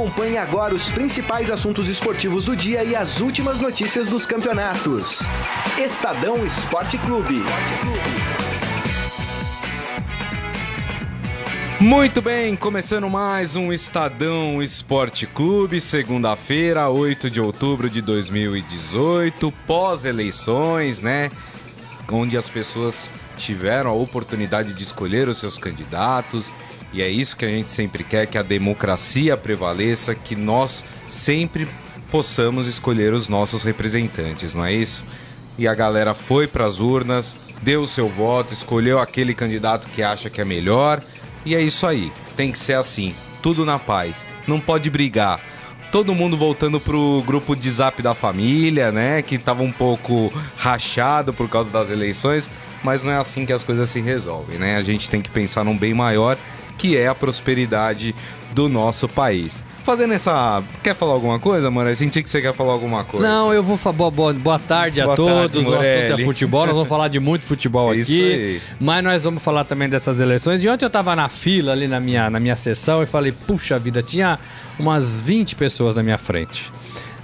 Acompanhe agora os principais assuntos esportivos do dia e as últimas notícias dos campeonatos. Estadão Esporte Clube. Muito bem, começando mais um Estadão Esporte Clube, segunda-feira, 8 de outubro de 2018, pós-eleições, né? Onde as pessoas tiveram a oportunidade de escolher os seus candidatos, e é isso que a gente sempre quer, que a democracia prevaleça, que nós sempre possamos escolher os nossos representantes, não é isso? E a galera foi para as urnas, deu o seu voto, escolheu aquele candidato que acha que é melhor, e é isso aí. Tem que ser assim, tudo na paz. Não pode brigar. Todo mundo voltando pro grupo de zap da família, né? Que tava um pouco rachado por causa das eleições, mas não é assim que as coisas se resolvem, né? A gente tem que pensar num bem maior que é a prosperidade do nosso país. Fazendo essa. Quer falar alguma coisa, mano? Eu senti que você quer falar alguma coisa. Não, eu vou falar. Boa, boa tarde boa a todos. Tarde, o assunto é futebol. Nós vamos falar de muito futebol aqui. Isso aí. Mas nós vamos falar também dessas eleições. E ontem eu tava na fila ali na minha, na minha sessão e falei: puxa vida, tinha umas 20 pessoas na minha frente.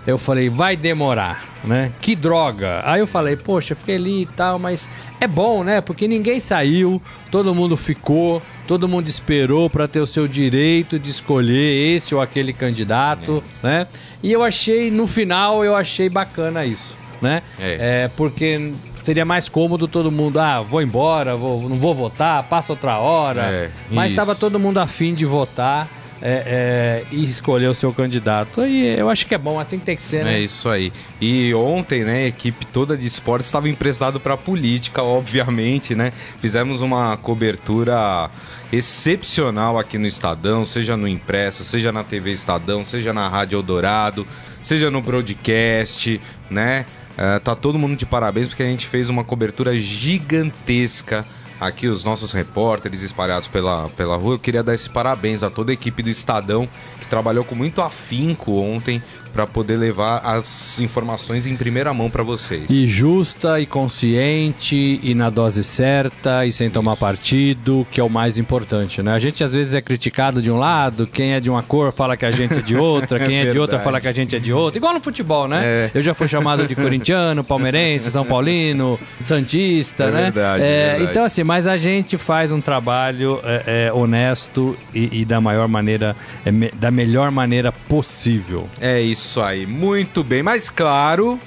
Eu falei, vai demorar, né? Que droga. Aí eu falei, poxa, fiquei ali e tal, mas é bom, né? Porque ninguém saiu, todo mundo ficou, todo mundo esperou para ter o seu direito de escolher esse ou aquele candidato, é. né? E eu achei, no final, eu achei bacana isso, né? É, é porque seria mais cômodo todo mundo, ah, vou embora, vou, não vou votar, passa outra hora. É, mas estava todo mundo afim de votar é, é, e escolher o seu candidato. E eu acho que é bom, assim que tem que ser, né? É isso aí. E ontem, né, a equipe toda de esportes estava emprestado para política, obviamente, né? Fizemos uma cobertura excepcional aqui no Estadão, seja no impresso, seja na TV Estadão, seja na Rádio Eldorado, seja no broadcast, né? É, tá todo mundo de parabéns porque a gente fez uma cobertura gigantesca aqui os nossos repórteres espalhados pela, pela rua. Eu queria dar esse parabéns a toda a equipe do Estadão que trabalhou com muito afinco ontem para poder levar as informações em primeira mão para vocês. E justa e consciente e na dose certa e sem tomar partido, que é o mais importante, né? A gente às vezes é criticado de um lado, quem é de uma cor fala que a gente é de outra, quem é, é de outra fala que a gente é de outra. Igual no futebol, né? É. Eu já fui chamado de corintiano, palmeirense, são paulino, santista, é né? Verdade, é, verdade. Então assim, mas a gente faz um trabalho é, é, honesto e, e, da maior maneira, da melhor maneira possível. É isso isso aí, muito bem. Mas claro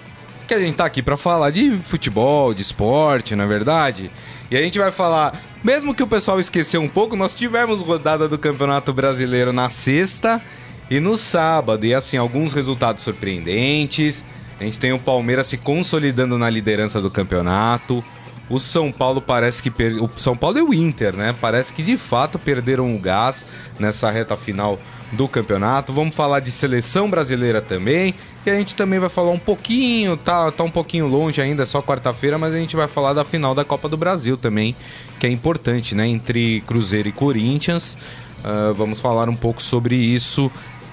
que a gente tá aqui para falar de futebol, de esporte, na é verdade. E a gente vai falar, mesmo que o pessoal esqueceu um pouco, nós tivemos rodada do Campeonato Brasileiro na sexta e no sábado. E assim, alguns resultados surpreendentes. A gente tem o Palmeiras se consolidando na liderança do campeonato. O São Paulo parece que per... o São Paulo e o Inter, né? Parece que de fato perderam o gás nessa reta final do campeonato. Vamos falar de seleção brasileira também. E a gente também vai falar um pouquinho, tá, tá um pouquinho longe ainda, só quarta-feira, mas a gente vai falar da final da Copa do Brasil também, que é importante, né? Entre Cruzeiro e Corinthians. Uh, vamos falar um pouco sobre isso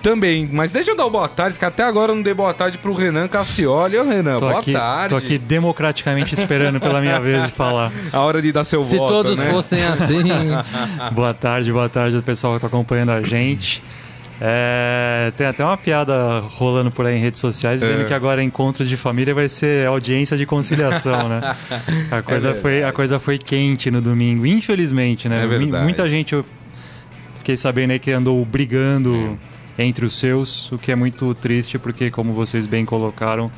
também. Mas deixa eu dar uma boa tarde, que até agora eu não dei boa tarde pro Renan Cassioli. Ô, Renan, tô boa aqui, tarde. Tô aqui democraticamente esperando pela minha vez de falar. A hora de dar seu Se voto, Se todos né? fossem assim... boa tarde, boa tarde ao pessoal que tá acompanhando a gente. É, tem até uma piada rolando por aí em redes sociais dizendo é. que agora encontro de família vai ser audiência de conciliação, né? A coisa, é foi, a coisa foi quente no domingo, infelizmente, né? É Muita gente eu fiquei sabendo aí que andou brigando é. Entre os seus, o que é muito triste porque, como vocês bem colocaram,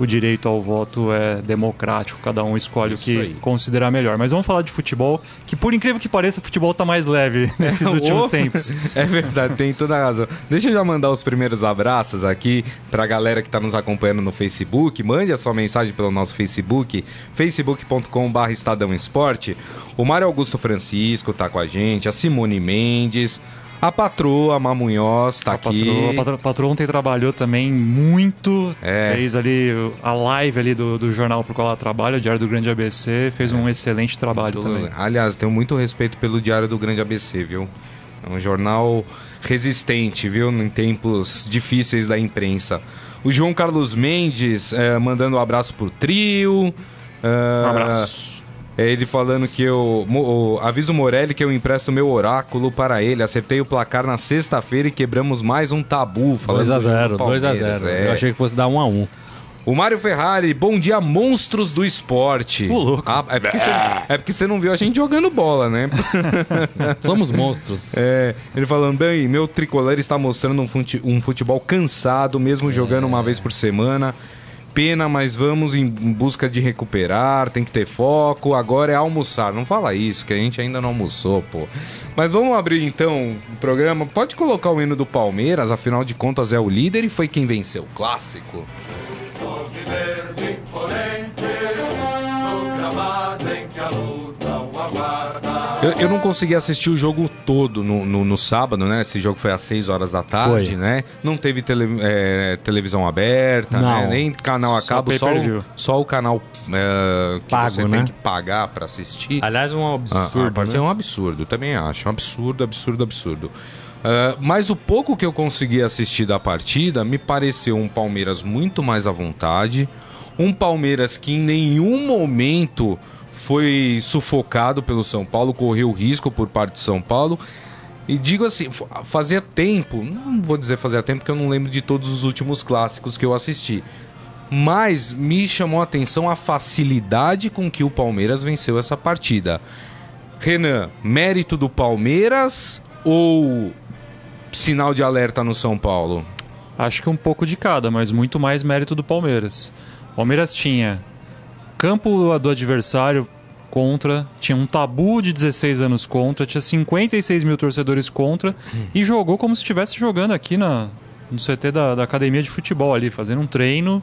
o direito ao voto é democrático, cada um escolhe Isso o que aí. considerar melhor. Mas vamos falar de futebol, que por incrível que pareça, o futebol está mais leve nesses últimos tempos. É verdade, tem toda a razão. Deixa eu já mandar os primeiros abraços aqui para a galera que está nos acompanhando no Facebook. Mande a sua mensagem pelo nosso Facebook, facebook.com.br Estadão Esporte. O Mário Augusto Francisco está com a gente, a Simone Mendes, a patroa, a Mamunhoz, tá a aqui. Patroa, a patroa, patroa ontem trabalhou também muito. É. Fez ali a live ali do, do jornal pro qual ela trabalha, o Diário do Grande ABC. Fez é. um excelente trabalho também. Aliás, tenho muito respeito pelo Diário do Grande ABC, viu? É um jornal resistente, viu? Em tempos difíceis da imprensa. O João Carlos Mendes é, mandando um abraço pro trio. Uh, um abraço. É ele falando que eu. O, aviso Morelli que eu empresto meu oráculo para ele. Acertei o placar na sexta-feira e quebramos mais um tabu. 2x0, 2x0. É. Eu achei que fosse dar 1x1. Um o Mário Ferrari, bom dia, monstros do esporte. Ô, louco. Ah, é, porque você, é porque você não viu a gente jogando bola, né? Somos monstros. É, ele falando, bem, meu tricolor está mostrando um futebol cansado, mesmo jogando uma vez por semana. Pena, mas vamos em busca de recuperar, tem que ter foco. Agora é almoçar. Não fala isso, que a gente ainda não almoçou, pô. Mas vamos abrir então o programa. Pode colocar o hino do Palmeiras, afinal de contas é o líder e foi quem venceu o clássico. verde no gramado em Eu, eu, não consegui assistir o jogo todo no, no, no, sábado, né? Esse jogo foi às 6 horas da tarde, foi. né? Não teve tele, é, televisão aberta, né? nem canal a cabo, só, o, só o canal é, que Pago, você né? tem que pagar para assistir. Aliás, um absurdo. A, a né? É um absurdo, também acho. Um absurdo, absurdo, absurdo. Uh, mas o pouco que eu consegui assistir da partida me pareceu um Palmeiras muito mais à vontade. Um Palmeiras que em nenhum momento foi sufocado pelo São Paulo, correu risco por parte de São Paulo. E digo assim, fazia tempo, não vou dizer fazia tempo porque eu não lembro de todos os últimos clássicos que eu assisti. Mas me chamou a atenção a facilidade com que o Palmeiras venceu essa partida. Renan, mérito do Palmeiras ou sinal de alerta no São Paulo? Acho que um pouco de cada, mas muito mais mérito do Palmeiras. O Palmeiras tinha campo do adversário contra, tinha um tabu de 16 anos contra, tinha 56 mil torcedores contra hum. e jogou como se estivesse jogando aqui na, no CT da, da academia de futebol ali, fazendo um treino,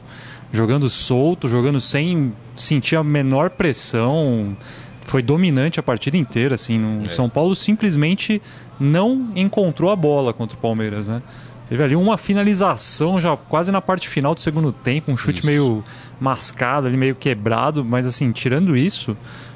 jogando solto, jogando sem sentir a menor pressão. Foi dominante a partida inteira, assim. No é. São Paulo simplesmente não encontrou a bola contra o Palmeiras, né? Teve ali uma finalização já quase na parte final do segundo tempo, um chute isso. meio mascado ali, meio quebrado, mas assim, tirando isso,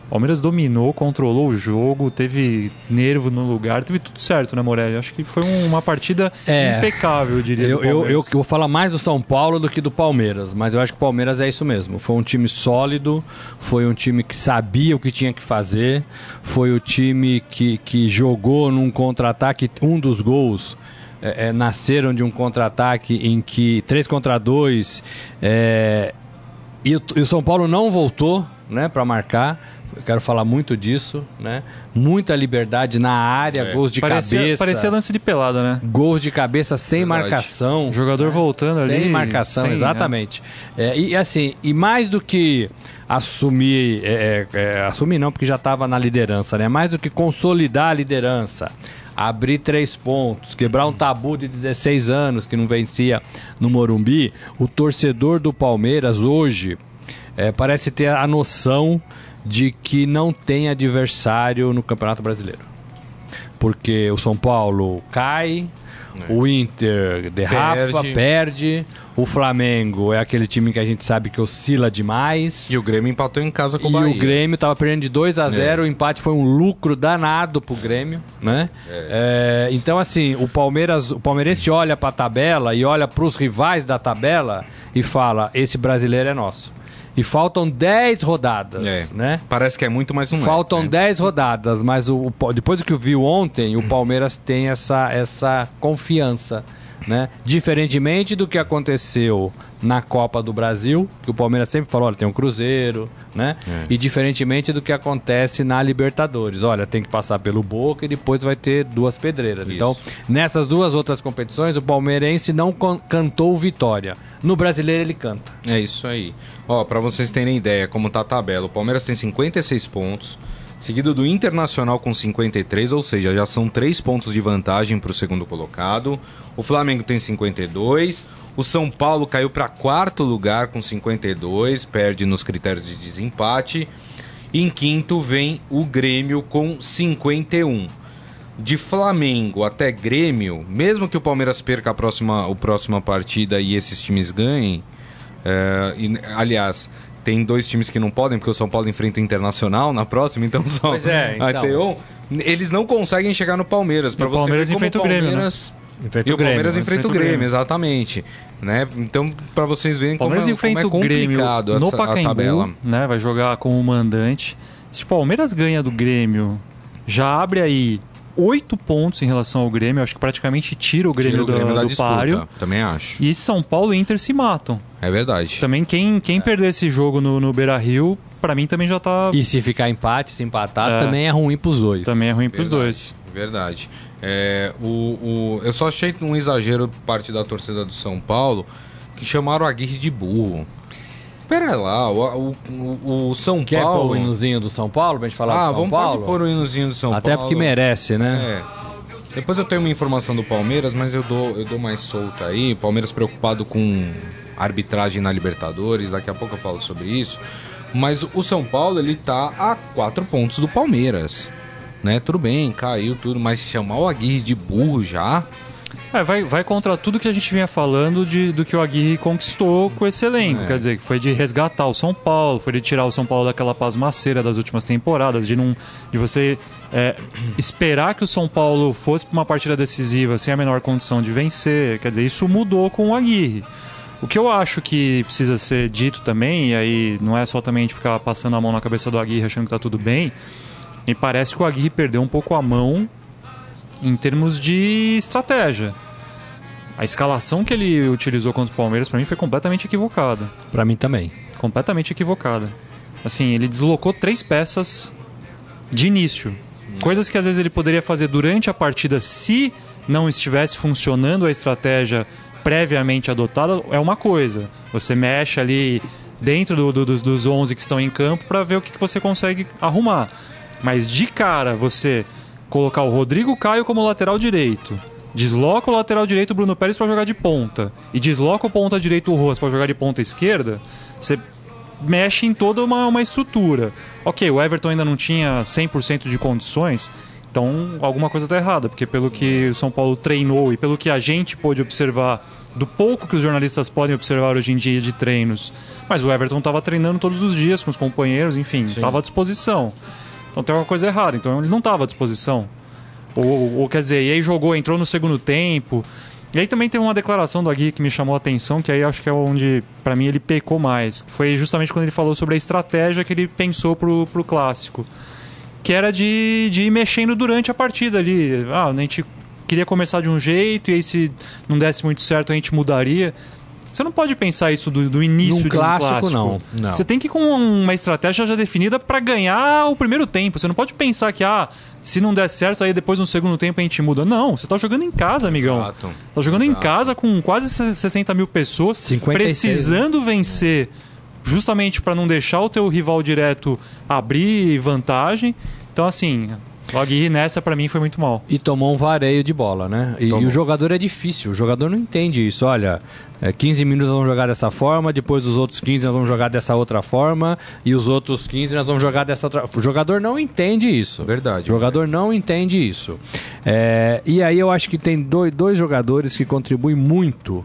o Palmeiras dominou, controlou o jogo, teve nervo no lugar, teve tudo certo, né, Morelli? Acho que foi uma partida é, impecável, eu diria. Eu, eu, eu, vou falar mais do São Paulo do que do Palmeiras, mas eu acho que o Palmeiras é isso mesmo. Foi um time sólido, foi um time que sabia o que tinha que fazer, foi o time que, que jogou num contra-ataque, um dos gols é, é, nasceram de um contra-ataque em que 3 contra 2 é, e, e, o São Paulo não voltou né, para marcar. Eu quero falar muito disso, né? Muita liberdade na área, é. gols de parecia, cabeça. Parecia lance de pelada, né? Gols de cabeça sem Verdade. marcação. O jogador né? voltando sem ali. Sem marcação, sem, exatamente. Né? É, e assim, e mais do que assumir, é assumir não, porque já estava na liderança, né? Mais do que consolidar a liderança, abrir três pontos, quebrar um tabu de 16 anos que não vencia no Morumbi, o torcedor do Palmeiras hoje é, parece ter a noção de que não tem adversário no Campeonato Brasileiro. Porque o São Paulo cai, é. o Inter derrapa, perde. perde. O Flamengo é aquele time que a gente sabe que oscila demais. E o Grêmio empatou em casa com o Bahia. E o Grêmio estava perdendo de 2 a 0 é. O empate foi um lucro danado pro Grêmio, né? É. É, então, assim, o Palmeiras, o palmeirense olha para a tabela e olha para os rivais da tabela e fala: esse brasileiro é nosso. E faltam 10 rodadas, é. né? Parece que é muito, mas não faltam é. Faltam 10 né? rodadas, mas o, o, depois do que eu vi ontem, o Palmeiras tem essa, essa confiança né? Diferentemente do que aconteceu na Copa do Brasil, que o Palmeiras sempre falou, olha, tem um Cruzeiro, né? É. E diferentemente do que acontece na Libertadores, olha, tem que passar pelo Boca e depois vai ter duas pedreiras. Isso. Então, nessas duas outras competições, o palmeirense não cantou vitória. No brasileiro ele canta. É isso aí. Ó, para vocês terem ideia como tá a tabela, o Palmeiras tem 56 pontos, seguido do Internacional com 53, ou seja, já são 3 pontos de vantagem para o segundo colocado. O Flamengo tem 52. O São Paulo caiu para quarto lugar com 52, perde nos critérios de desempate. Em quinto vem o Grêmio com 51. De Flamengo até Grêmio, mesmo que o Palmeiras perca a próxima, a próxima partida e esses times ganhem, é, e, aliás, tem dois times que não podem, porque o São Paulo enfrenta o Internacional na próxima, então só pois é, então. um. Eles não conseguem chegar no Palmeiras. Para você Palmeiras ver enfrenta o Palmeiras... Grêmio, né? e o, Palmeiras enfrenta o Grêmio, exatamente. Né? Então, para vocês verem Palmeiras como, é, enfrenta como é complicado o Grêmio no Pacaembu, né? Vai jogar com o mandante. Se o Palmeiras ganha do Grêmio, já abre aí oito pontos em relação ao Grêmio. Acho que praticamente tira o Grêmio, tira o Grêmio do, do páreo. Também acho. E São Paulo e Inter se matam. É verdade. Também quem, quem é. perder esse jogo no, no Beira Rio, para mim também já tá. E se ficar empate, se empatar, é. também é ruim pros dois. Também é ruim verdade, pros dois. Verdade. É, o, o, eu só achei um exagero parte da torcida do São Paulo que chamaram a Guirre de burro. Pera lá, o, o, o São Quer Paulo. Quer pôr o hinozinho do São Paulo pra gente falar ah, do São Paulo? Ah, vamos pôr o hinozinho do São Até Paulo. Até porque merece, né? É. Depois eu tenho uma informação do Palmeiras, mas eu dou, eu dou mais solta aí. Palmeiras preocupado com arbitragem na Libertadores, daqui a pouco eu falo sobre isso. Mas o São Paulo, ele tá a quatro pontos do Palmeiras. Né? Tudo bem, caiu tudo, mas chamar o Aguirre de burro já. É, vai, vai contra tudo que a gente vinha falando de, do que o Aguirre conquistou com esse elenco. É. Quer dizer, que foi de resgatar o São Paulo, foi de tirar o São Paulo daquela pasmaceira das últimas temporadas, de, não, de você é, esperar que o São Paulo fosse para uma partida decisiva sem a menor condição de vencer. Quer dizer, isso mudou com o Aguirre. O que eu acho que precisa ser dito também, e aí não é só também de ficar passando a mão na cabeça do Aguirre achando que tá tudo bem, me parece que o Aguirre perdeu um pouco a mão em termos de estratégia. A escalação que ele utilizou contra o Palmeiras para mim foi completamente equivocada. Para mim também. Completamente equivocada. Assim, ele deslocou três peças de início. Coisas que às vezes ele poderia fazer durante a partida se não estivesse funcionando a estratégia previamente adotada é uma coisa. Você mexe ali dentro do, do, dos, dos 11 que estão em campo para ver o que, que você consegue arrumar. Mas de cara, você colocar o Rodrigo Caio como lateral direito, desloca o lateral direito Bruno Pérez para jogar de ponta e desloca o ponta direito o Roas para jogar de ponta esquerda, você mexe em toda uma, uma estrutura. Ok, o Everton ainda não tinha 100% de condições, então alguma coisa está errada, porque pelo que o São Paulo treinou e pelo que a gente pôde observar, do pouco que os jornalistas podem observar hoje em dia de treinos, mas o Everton estava treinando todos os dias com os companheiros, enfim, estava à disposição. Então tem alguma coisa errada, então ele não estava à disposição. Ou, ou, quer dizer, e aí jogou, entrou no segundo tempo. E aí também tem uma declaração do Agui que me chamou a atenção, que aí acho que é onde, para mim, ele pecou mais. Foi justamente quando ele falou sobre a estratégia que ele pensou pro, pro clássico que era de, de ir mexendo durante a partida ali. Ah, a gente queria começar de um jeito e aí se não desse muito certo a gente mudaria. Você não pode pensar isso do, do início Num de um clássico, clássico. Não, não. Você tem que ir com uma estratégia já definida para ganhar o primeiro tempo. Você não pode pensar que, ah, se não der certo, aí depois no segundo tempo a gente muda. Não, você tá jogando em casa, amigão. Exato. Tá jogando Exato. em casa com quase 60 mil pessoas, 56, precisando né? vencer justamente para não deixar o teu rival direto abrir vantagem. Então, assim, o Aguirre nessa para mim foi muito mal. E tomou um vareio de bola, né? E, e, o jogador é difícil, o jogador não entende isso. Olha, é, 15 minutos nós vamos jogar dessa forma, depois os outros 15 nós vamos jogar dessa outra forma, e os outros 15 nós vamos jogar dessa outra. O jogador não entende isso. Verdade. O jogador não entende isso. É, e aí eu acho que tem dois, dois jogadores que contribuem muito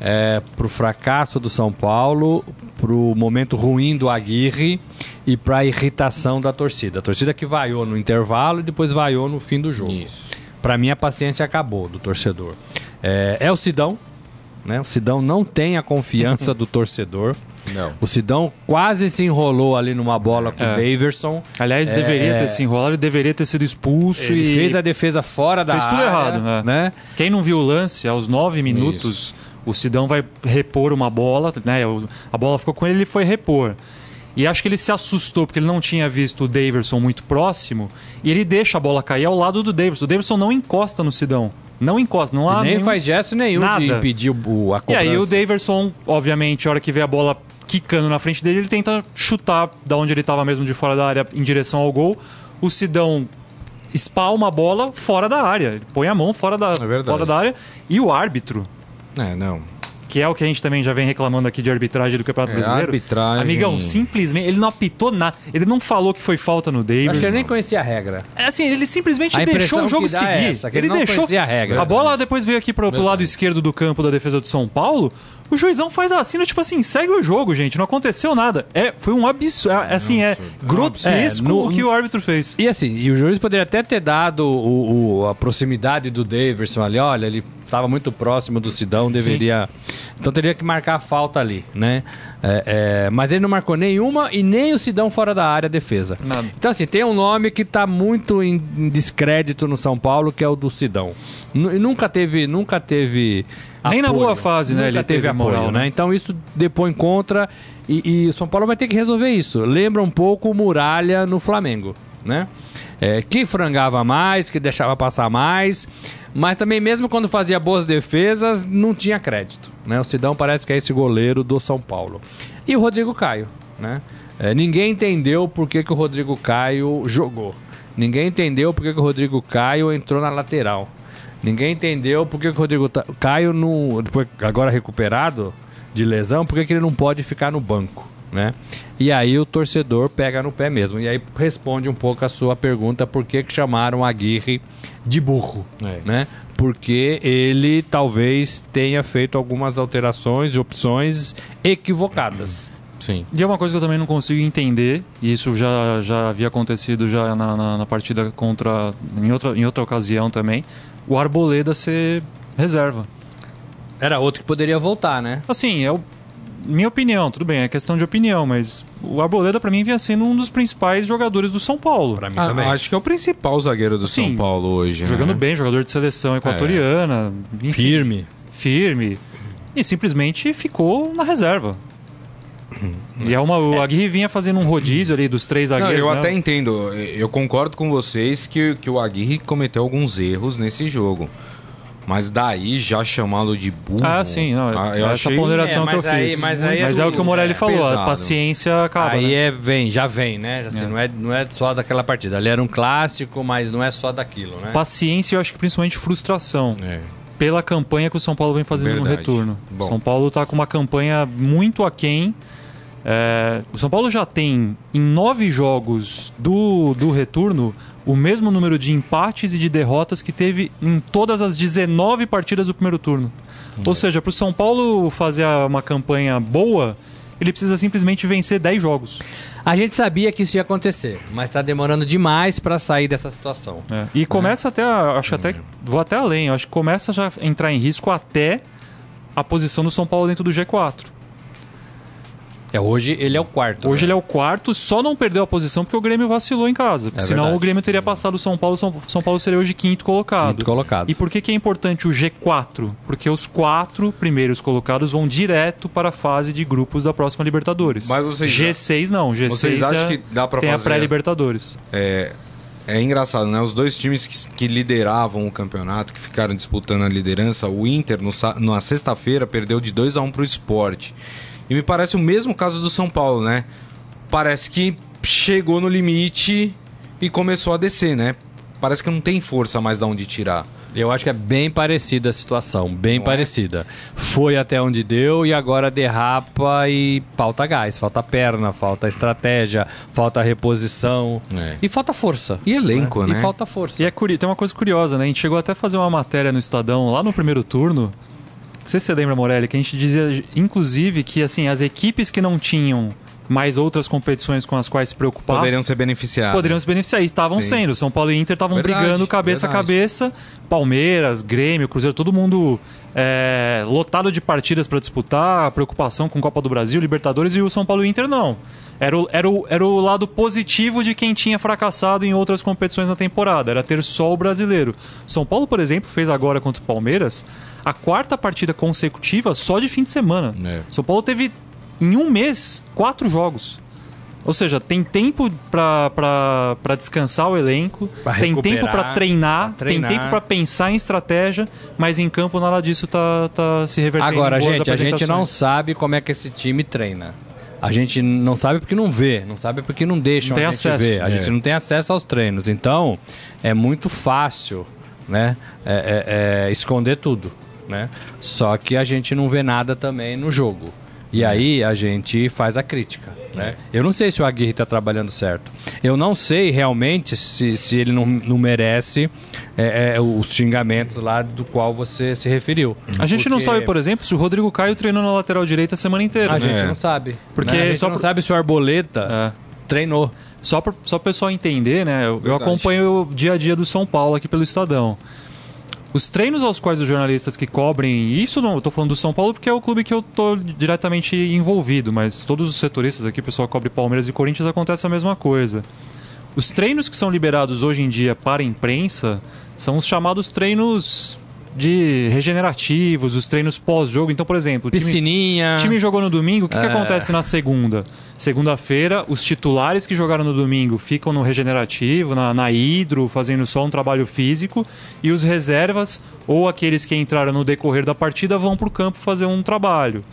é, para o fracasso do São Paulo, para o momento ruim do Aguirre e para a irritação da torcida. A torcida que vaiou no intervalo e depois vaiou no fim do jogo. Isso. Para mim a paciência acabou do torcedor. É, é o Sidão, né? O Sidão não tem a confiança do torcedor. Não. O Sidão quase se enrolou ali numa bola com é. o Daverson. Aliás, é, deveria ter se enrolado, deveria ter sido expulso ele e fez a defesa fora da fez área. Fez tudo errado, é. né? Quem não viu o lance aos nove minutos, Isso. O Sidão vai repor uma bola, né? A bola ficou com ele, ele foi repor. E acho que ele se assustou porque ele não tinha visto o Daverson muito próximo e ele deixa a bola cair ao lado do Daverson. O Daverson não encosta no Sidão. Não encosta, não há. nem nenhum... faz gesto nenhum Nada. de impedir o, a cobrança. E aí o Daverson, obviamente, a hora que vê a bola quicando na frente dele, ele tenta chutar da onde ele estava mesmo de fora da área em direção ao gol. O Sidão espalma a bola fora da área. Ele põe a mão fora da, é fora da área. E o árbitro. É, não que é o que a gente também já vem reclamando aqui de arbitragem do Campeonato é, Brasileiro. Arbitragem. Amigão, simplesmente, ele não apitou nada. Ele não falou que foi falta no David. Acho que ele nem conhecia a regra. É assim, ele simplesmente deixou o jogo é seguir. É essa, ele, ele deixou a regra. A bola depois veio aqui pro, pro lado esquerdo do campo da defesa do São Paulo o juizão faz assim, tipo assim, segue o jogo, gente, não aconteceu nada. É, foi um absurdo, é, assim, é grotesco é, no, o que o árbitro fez. E assim, e o juiz poderia até ter dado o, o a proximidade do Daverson ali, olha, ele estava muito próximo do Sidão, deveria... Sim. Então teria que marcar a falta ali, né? É, é, mas ele não marcou nenhuma e nem o Sidão fora da área defesa. Nada. Então, assim, tem um nome que está muito em descrédito no São Paulo, que é o do Sidão. N nunca teve. Nunca teve nem na boa fase, né? Ele teve, teve apoio, moral, né? né? Então isso depõe contra e, e o São Paulo vai ter que resolver isso. Lembra um pouco o Muralha no Flamengo, né? É, que frangava mais, que deixava passar mais, mas também mesmo quando fazia boas defesas, não tinha crédito. Né? O Sidão parece que é esse goleiro do São Paulo. E o Rodrigo Caio, né? É, ninguém entendeu por que, que o Rodrigo Caio jogou. Ninguém entendeu por que, que o Rodrigo Caio entrou na lateral. Ninguém entendeu por que, que o Rodrigo Caio, no, agora recuperado de lesão, por que, que ele não pode ficar no banco, né? E aí o torcedor pega no pé mesmo. E aí responde um pouco a sua pergunta por que, que chamaram a Aguirre de burro, é. né? Porque ele talvez tenha feito algumas alterações e opções equivocadas. Sim. E é uma coisa que eu também não consigo entender, e isso já, já havia acontecido já na, na, na partida contra. Em outra, em outra ocasião também o Arboleda ser reserva. Era outro que poderia voltar, né? Assim, é o, minha opinião, tudo bem, é questão de opinião, mas o Arboleda para mim vinha sendo um dos principais jogadores do São Paulo. Pra mim ah, também. Acho que é o principal zagueiro do assim, São Paulo hoje. Jogando né? bem, jogador de seleção equatoriana. É. Enfim, firme. Firme. E simplesmente ficou na reserva. E é uma, o Aguirre vinha fazendo um rodízio ali dos três zagueiros. Não, eu né? até entendo. Eu concordo com vocês que, que o Aguirre cometeu alguns erros nesse jogo. Mas daí já chamá-lo de burro. Ah, sim, não, ah, eu essa achei... ponderação é, que eu aí, fiz. Mas, aí mas é, é, o que o Morelli é, falou, pesado. a paciência acaba. Aí né? é, vem, já vem, né? Assim, é. Não, é, não é só daquela partida. Ali era um clássico, mas não é só daquilo, né? Paciência, eu acho que principalmente frustração. É. Pela campanha que o São Paulo vem fazendo Verdade. no retorno. Bom. São Paulo está com uma campanha muito aquém é, o São Paulo já tem em nove jogos do, do retorno o mesmo número de empates e de derrotas que teve em todas as 19 partidas do primeiro turno. É. Ou seja, para o São Paulo fazer uma campanha boa, ele precisa simplesmente vencer 10 jogos. A gente sabia que isso ia acontecer, mas está demorando demais para sair dessa situação. É. E começa é. até, acho até, vou até além, acho que começa já a entrar em risco até a posição do São Paulo dentro do G4. É, hoje ele é o quarto. Hoje né? ele é o quarto, só não perdeu a posição porque o Grêmio vacilou em casa. É senão verdade. o Grêmio teria passado o São Paulo, São, São Paulo seria hoje quinto colocado. Quinto colocado. E por que, que é importante o G4? Porque os quatro primeiros colocados vão direto para a fase de grupos da próxima Libertadores. Mas vocês G6 não, G6 vocês acham é, que dá para fazer... a pré-Libertadores. É, é engraçado, né? Os dois times que, que, lideravam o campeonato, que ficaram disputando a liderança, o Inter no, na sexta-feira perdeu de 2 a 1 um para o esporte. E me parece o mesmo caso do São Paulo, né? Parece que chegou no limite e começou a descer, né? Parece que não tem força mais de onde tirar. Eu acho que é bem parecida a situação, bem não é? parecida. É? Foi até onde deu e agora derrapa e falta gás, falta perna, falta estratégia, falta reposição é. e falta força. E elenco, né? né? E falta força. E é tem uma coisa curiosa, né? A gente chegou até a fazer uma matéria no Estadão lá no primeiro turno sei se você lembra, Morelli, que a gente dizia, inclusive, que assim, as equipes que não tinham mais outras competições com as quais se preocupar. Poderiam ser beneficiadas. Poderiam se beneficiar. E estavam sendo. São Paulo e Inter estavam brigando cabeça verdade. a cabeça. Palmeiras, Grêmio, Cruzeiro, todo mundo é, lotado de partidas para disputar, preocupação com Copa do Brasil, Libertadores e o São Paulo e Inter não. Era o, era, o, era o lado positivo de quem tinha fracassado em outras competições na temporada. Era ter só o brasileiro. São Paulo, por exemplo, fez agora contra o Palmeiras a quarta partida consecutiva só de fim de semana. É. São Paulo teve, em um mês, quatro jogos. Ou seja, tem tempo para descansar o elenco, pra tem tempo para treinar, treinar, tem tempo para pensar em estratégia, mas em campo nada disso tá, tá se revertendo. Agora, gente, a gente não sabe como é que esse time treina. A gente não sabe porque não vê, não sabe porque não deixam não a gente acesso. ver. A é. gente não tem acesso aos treinos. Então, é muito fácil né, é, é, é esconder tudo né? Só que a gente não vê nada também no jogo. E aí a gente faz a crítica. Né? Eu não sei se o Aguirre está trabalhando certo. Eu não sei realmente se, se ele não, não merece é, é, os xingamentos lá do qual você se referiu. A gente Porque... não sabe, por exemplo, se o Rodrigo Caio treinou na lateral direita a semana inteira. A né? gente não sabe. Porque né? a gente só não por... sabe se o Arboleta é. treinou. Só para o pessoal entender, né? Eu, eu acompanho o dia a dia do São Paulo aqui pelo Estadão os treinos aos quais os jornalistas que cobrem, isso não, eu tô falando do São Paulo porque é o clube que eu tô diretamente envolvido, mas todos os setoristas aqui, o pessoal cobre Palmeiras e Corinthians, acontece a mesma coisa. Os treinos que são liberados hoje em dia para a imprensa são os chamados treinos de regenerativos, os treinos pós-jogo. Então, por exemplo, piscininha. Time, time jogou no domingo, o que, é. que acontece na segunda? Segunda-feira, os titulares que jogaram no domingo ficam no regenerativo, na, na hidro, fazendo só um trabalho físico, e os reservas ou aqueles que entraram no decorrer da partida vão para o campo fazer um trabalho.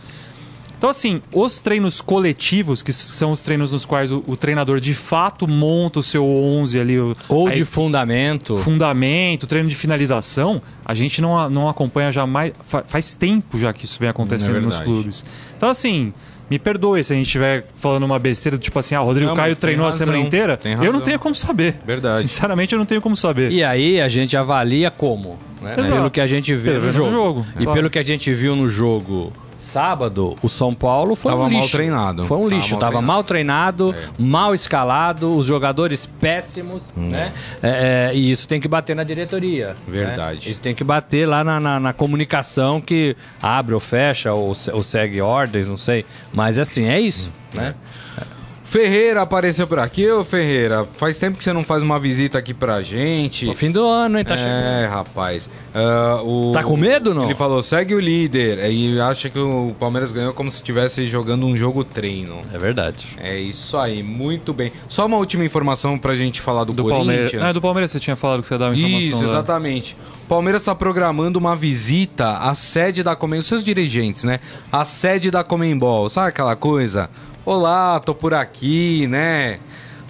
Então, assim, os treinos coletivos, que são os treinos nos quais o, o treinador de fato monta o seu 11 ali. Ou aí, de fundamento. Fundamento, treino de finalização, a gente não, não acompanha já mais. Faz tempo já que isso vem acontecendo é nos clubes. Então, assim. Me perdoe se a gente estiver falando uma besteira do tipo assim, ah, o Rodrigo não, Caio treinou razão, a semana inteira. Eu não tenho como saber. Verdade. Sinceramente, eu não tenho como saber. E aí a gente avalia como? Né? Pelo que a gente vê pelo no jogo. jogo. E claro. pelo que a gente viu no jogo Sábado, o São Paulo foi tava um lixo. mal treinado. Foi um lixo. Tava, mal treinado, mal, treinado, é. mal escalado, os jogadores péssimos, hum. né? É, é, e isso tem que bater na diretoria. Né? Verdade. Né? Isso tem que bater lá na, na, na, comunicação que abre ou fecha ou, ou segue ordens, não sei. Mas assim, é isso, hum. né? É. Ferreira apareceu por aqui, ô Ferreira. Faz tempo que você não faz uma visita aqui pra gente. O fim do ano, hein? Tá é, chegando. É, rapaz. Uh, o... Tá com medo, não? Ele falou, segue o líder. E acha que o Palmeiras ganhou como se estivesse jogando um jogo treino. É verdade. É isso aí, muito bem. Só uma última informação pra gente falar do, do Corinthians. Palmeiras. Ah, do Palmeiras você tinha falado que você dava informação. Isso, exatamente. O Palmeiras está programando uma visita à sede da Comembol, os seus dirigentes, né? A sede da Comembol, sabe aquela coisa? Olá, tô por aqui, né?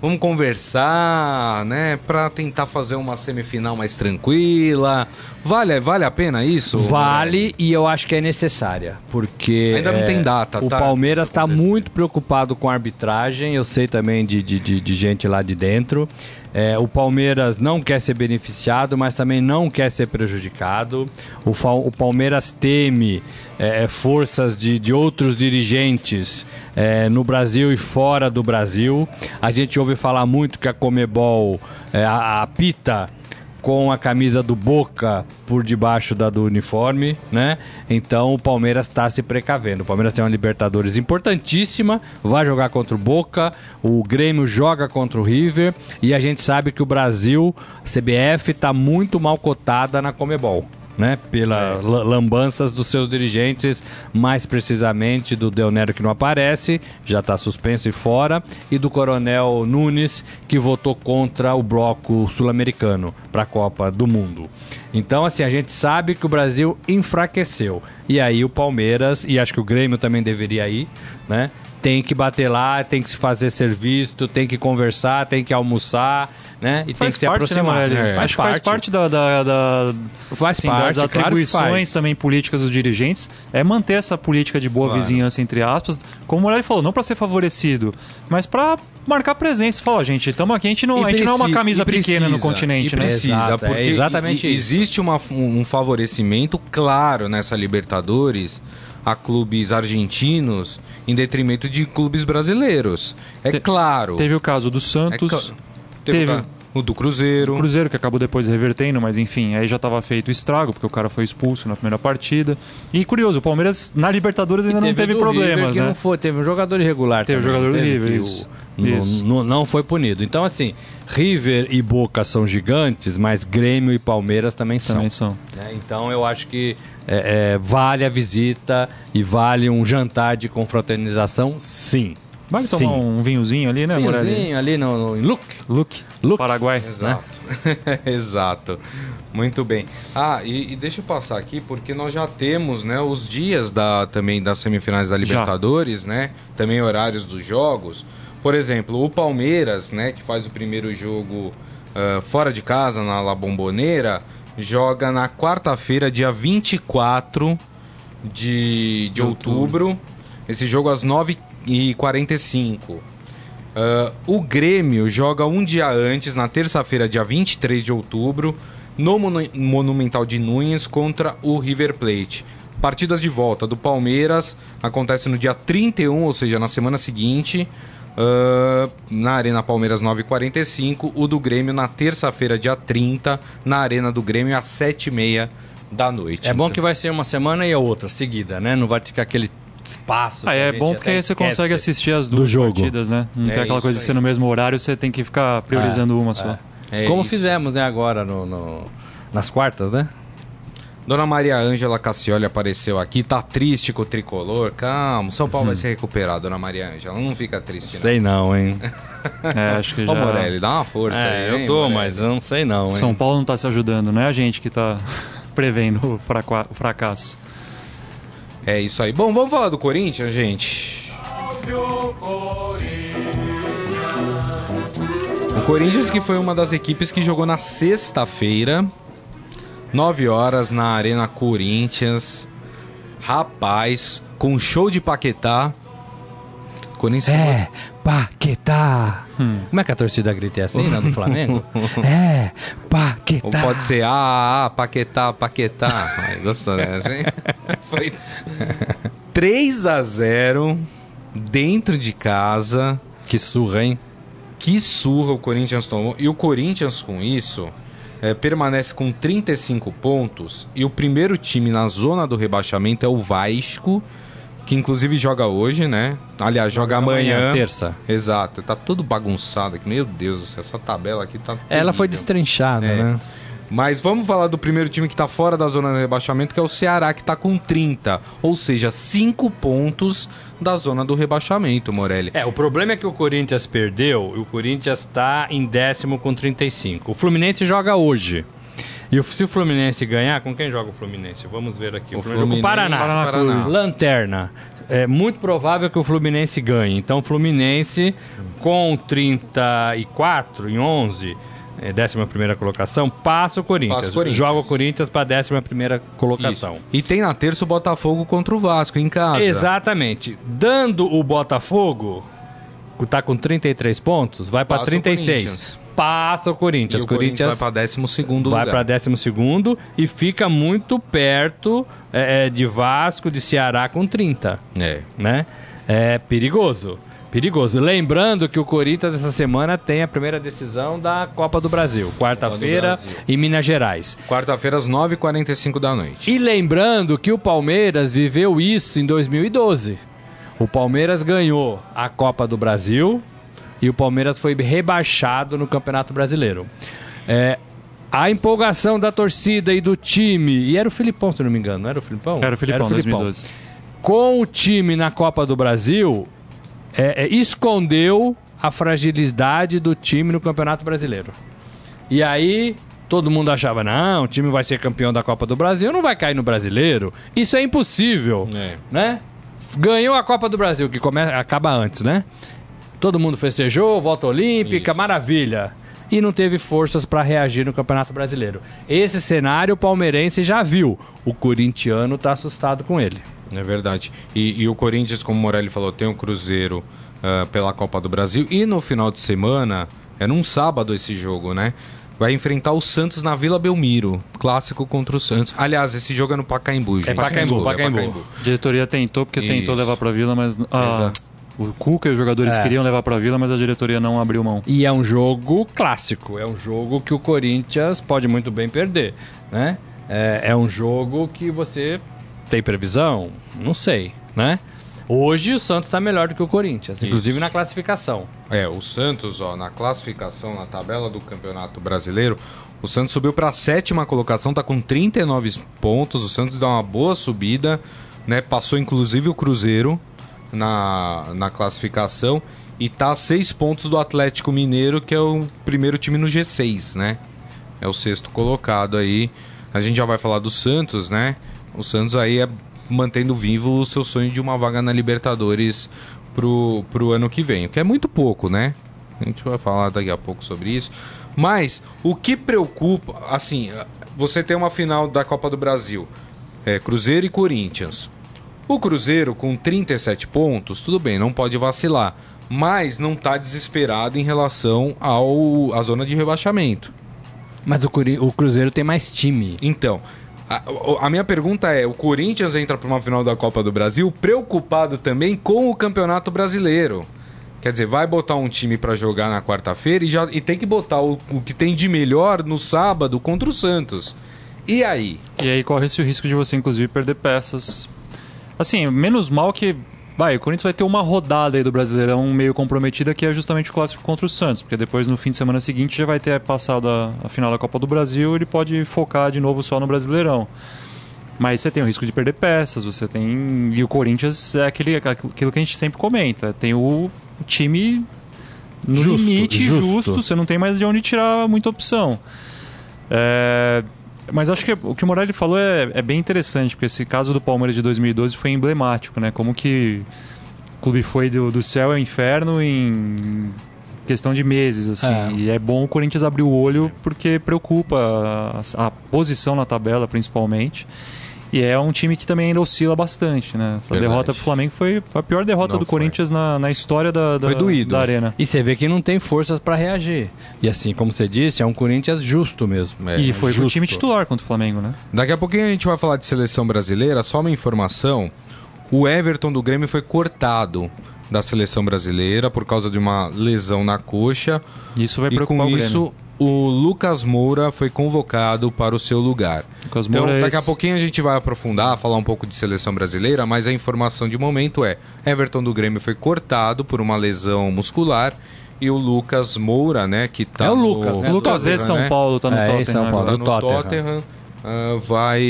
Vamos conversar, né? Pra tentar fazer uma semifinal mais tranquila. Vale, vale a pena isso? Vale e eu acho que é necessária. Porque. Ainda não é, tem data, O tá? Palmeiras está muito preocupado com a arbitragem. Eu sei também de, de, de, de gente lá de dentro. É, o Palmeiras não quer ser beneficiado, mas também não quer ser prejudicado. O, o Palmeiras teme é, é, forças de, de outros dirigentes é, no Brasil e fora do Brasil. A gente ouve falar muito que a Comebol é, apita com a camisa do Boca por debaixo da do uniforme, né? Então o Palmeiras está se precavendo. O Palmeiras tem uma Libertadores importantíssima, vai jogar contra o Boca, o Grêmio joga contra o River e a gente sabe que o Brasil, a CBF, está muito mal cotada na Comebol né? Pelas é. lambanças dos seus dirigentes, mais precisamente do Del Nero que não aparece, já está suspenso e fora, e do Coronel Nunes que votou contra o bloco sul-americano para a Copa do Mundo. Então, assim, a gente sabe que o Brasil enfraqueceu. E aí o Palmeiras, e acho que o Grêmio também deveria ir, né? Tem que bater lá, tem que se fazer serviço, tem que conversar, tem que almoçar, né? E faz tem que parte, se aproximar. Né, é. faz, parte. faz parte da, da, da faz assim, parte, das atribuições claro também políticas dos dirigentes é manter essa política de boa claro. vizinhança entre aspas, como o Morelli falou, não para ser favorecido, mas para marcar presença. Falar, gente, estamos aqui, a gente, não, a gente não é uma camisa precisa, pequena no continente, né? Precisa, Exato, porque é exatamente existe uma, um favorecimento claro nessa Libertadores a clubes argentinos em detrimento de clubes brasileiros. É Te, claro. Teve o caso do Santos. É, teve, teve o do Cruzeiro. O Cruzeiro, que acabou depois revertendo, mas enfim, aí já estava feito o estrago, porque o cara foi expulso na primeira partida. E curioso, o Palmeiras na Libertadores ainda teve não teve problemas, River, né? não foi, teve um jogador irregular Teve também, um jogador do River, isso. isso. Não, não foi punido. Então, assim, River e Boca são gigantes, mas Grêmio e Palmeiras também são. Também são. É, então, eu acho que é, é, vale a visita e vale um jantar de confraternização, sim. Vale sim. tomar um vinhozinho ali, né, Vinhozinho Morelli? ali no, no Look. Look. Look. Paraguai. Exato. Né? Exato. Muito bem. Ah, e, e, deixa eu passar aqui, porque nós já temos né, os dias da, também das semifinais da Libertadores, já. né? Também horários dos jogos. Por exemplo, o Palmeiras, né, que faz o primeiro jogo uh, fora de casa, na La Bombonera, joga na quarta-feira, dia 24 de, de outubro. outubro. Esse jogo às 9h45. Uh, o Grêmio joga um dia antes, na terça-feira, dia 23 de outubro, no Monumental de Nunes contra o River Plate. Partidas de volta do Palmeiras acontece no dia 31, ou seja, na semana seguinte, Uh, na Arena Palmeiras 9h45. O do Grêmio na terça-feira, dia 30, na Arena do Grêmio, às 7h30 da noite. É bom que vai ser uma semana e a outra seguida, né? Não vai ficar aquele espaço. Ah, é bom porque aí você consegue assistir as duas jogo. partidas, né? Não é tem aquela coisa de ser no mesmo horário, você tem que ficar priorizando é, uma só. É. Como isso. fizemos, né, agora no, no, nas quartas, né? Dona Maria Ângela Cassioli apareceu aqui, tá triste com o tricolor. Calma, São Paulo vai se recuperar, Dona Maria Ângela. Não fica triste, não. Sei não, hein? é, acho que já... Ô, Morelli, dá uma força é, aí, Eu hein, dou, Morelli? mas eu não sei não, hein? São Paulo não tá se ajudando, não é a gente que tá prevendo o fracasso. É isso aí. Bom, vamos falar do Corinthians, gente. O Corinthians que foi uma das equipes que jogou na sexta-feira 9 horas na Arena Corinthians. Rapaz, com show de Paquetá. Corinthians. É, Paquetá. Hum. Como é que a torcida grita é assim, né, do Flamengo? é, Paquetá. Ou pode ser, ah, ah, ah Paquetá, Paquetá. Ai, gostou, né? Assim? Foi 3 a 0 dentro de casa. Que surra, hein? Que surra o Corinthians tomou. E o Corinthians, com isso, é, permanece com 35 pontos e o primeiro time na zona do rebaixamento é o Vasco, que inclusive joga hoje, né? Aliás, joga, joga amanhã. amanhã. Terça. Exato. Tá tudo bagunçado aqui. Meu Deus, essa tabela aqui tá. Ela foi destrinchada, é. né? Mas vamos falar do primeiro time que está fora da zona de rebaixamento, que é o Ceará, que está com 30. Ou seja, 5 pontos da zona do rebaixamento, Morelli. É, o problema é que o Corinthians perdeu e o Corinthians está em décimo com 35. O Fluminense joga hoje. E se o Fluminense ganhar, com quem joga o Fluminense? Vamos ver aqui. O, o Fluminense, com o Paraná. Paraná. Paraná. Lanterna. É muito provável que o Fluminense ganhe. Então, o Fluminense com 34 em 11 é, 11 colocação, passa o Corinthians. Passa o Corinthians. Joga o Corinthians para 11 colocação. Isso. E tem na terça o Botafogo contra o Vasco em casa. Exatamente. Dando o Botafogo, tá com 33 pontos, vai para 36. Passa o Corinthians. E o Corinthians, Corinthians vai para 12 lugar. Vai para 12 e fica muito perto é, é, de Vasco, de Ceará com 30. É. Né? É perigoso. Perigoso. Lembrando que o Corinthians essa semana tem a primeira decisão da Copa do Brasil. Quarta-feira em Minas Gerais. Quarta-feira às 9h45 da noite. E lembrando que o Palmeiras viveu isso em 2012. O Palmeiras ganhou a Copa do Brasil e o Palmeiras foi rebaixado no Campeonato Brasileiro. É, a empolgação da torcida e do time. E era o Filipão, se não me engano, não era o Filipão? Era o Filipão, era o Filipão. 2012. Com o time na Copa do Brasil, é, é, escondeu a fragilidade do time no Campeonato Brasileiro. E aí todo mundo achava, não, o time vai ser campeão da Copa do Brasil, não vai cair no Brasileiro. Isso é impossível, é. né? Ganhou a Copa do Brasil, que começa, acaba antes, né? Todo mundo festejou, volta olímpica, Isso. maravilha. E não teve forças para reagir no Campeonato Brasileiro. Esse cenário o palmeirense já viu. O corintiano tá assustado com ele. É verdade. E, e o Corinthians, como o Morelli falou, tem o um Cruzeiro uh, pela Copa do Brasil. E no final de semana, é num sábado esse jogo, né? Vai enfrentar o Santos na Vila Belmiro. Clássico contra o Santos. Aliás, esse jogo é no Pacaembu, gente. É Pacaembu, Pacaembu. É Pacaembu. A diretoria tentou, porque Isso. tentou levar pra Vila, mas... Ah, o Cuca e os jogadores é. queriam levar pra Vila, mas a diretoria não abriu mão. E é um jogo clássico. É um jogo que o Corinthians pode muito bem perder, né? É, é um jogo que você tem previsão? Não sei, né? Hoje o Santos está melhor do que o Corinthians, Isso. inclusive na classificação. É, o Santos, ó, na classificação, na tabela do Campeonato Brasileiro, o Santos subiu para a sétima colocação, tá com 39 pontos. O Santos dá uma boa subida, né? Passou inclusive o Cruzeiro na, na classificação e tá a seis pontos do Atlético Mineiro, que é o primeiro time no G6, né? É o sexto colocado aí. A gente já vai falar do Santos, né? O Santos aí é mantendo vivo o seu sonho de uma vaga na Libertadores pro, pro ano que vem, o que é muito pouco, né? A gente vai falar daqui a pouco sobre isso. Mas o que preocupa, assim, você tem uma final da Copa do Brasil, é, Cruzeiro e Corinthians. O Cruzeiro com 37 pontos, tudo bem, não pode vacilar, mas não está desesperado em relação ao à zona de rebaixamento. Mas o, o Cruzeiro tem mais time. Então, a, a, minha pergunta é: o Corinthians entra para uma final da Copa do Brasil preocupado também com o Campeonato Brasileiro. Quer dizer, vai botar um time para jogar na quarta-feira e, já, e tem que botar o, o que tem de melhor no sábado contra o Santos. E aí? E aí corre esse risco de você, inclusive, perder peças. Assim, menos mal que. Vai, o Corinthians vai ter uma rodada aí do Brasileirão meio comprometida, que é justamente o clássico contra o Santos, porque depois no fim de semana seguinte já vai ter passado a, a final da Copa do Brasil, ele pode focar de novo só no Brasileirão. Mas você tem o risco de perder peças, você tem. E o Corinthians é aquele, aquilo que a gente sempre comenta. Tem o, o time no justo, limite justo. justo. você não tem mais de onde tirar muita opção. É, mas acho que o que o Morelli falou é, é, bem interessante, porque esse caso do Palmeiras de 2012 foi emblemático, né? Como que o clube foi do, do céu ao inferno em questão de meses, assim. É. E é bom o Corinthians abrir o olho porque preocupa a, a posição na tabela, principalmente. E é um time que também ainda oscila bastante, né? Essa Verdade. derrota pro Flamengo foi, foi a pior derrota não do foi. Corinthians na, na história da, da, da, arena. E você vê que não tem forças para reagir. E assim, como você disse, é um Corinthians justo mesmo. É, e foi justo. pro time titular contra o Flamengo, né? Daqui a pouquinho a gente vai falar de seleção brasileira, só uma informação. O Everton do Grêmio foi cortado da seleção brasileira por causa de uma lesão na coxa. Isso vai preocupar e com isso, o Lucas Moura foi convocado para o seu lugar. Lucas então, Moura é daqui a pouquinho a gente vai aprofundar, falar um pouco de seleção brasileira, mas a informação de momento é: Everton do Grêmio foi cortado por uma lesão muscular e o Lucas Moura, né, que tá É o Lucas, no... né? Lucas é São Paulo, tá no é, Tottenham. São Paulo, tá no Tottenham. Tottenham uh, vai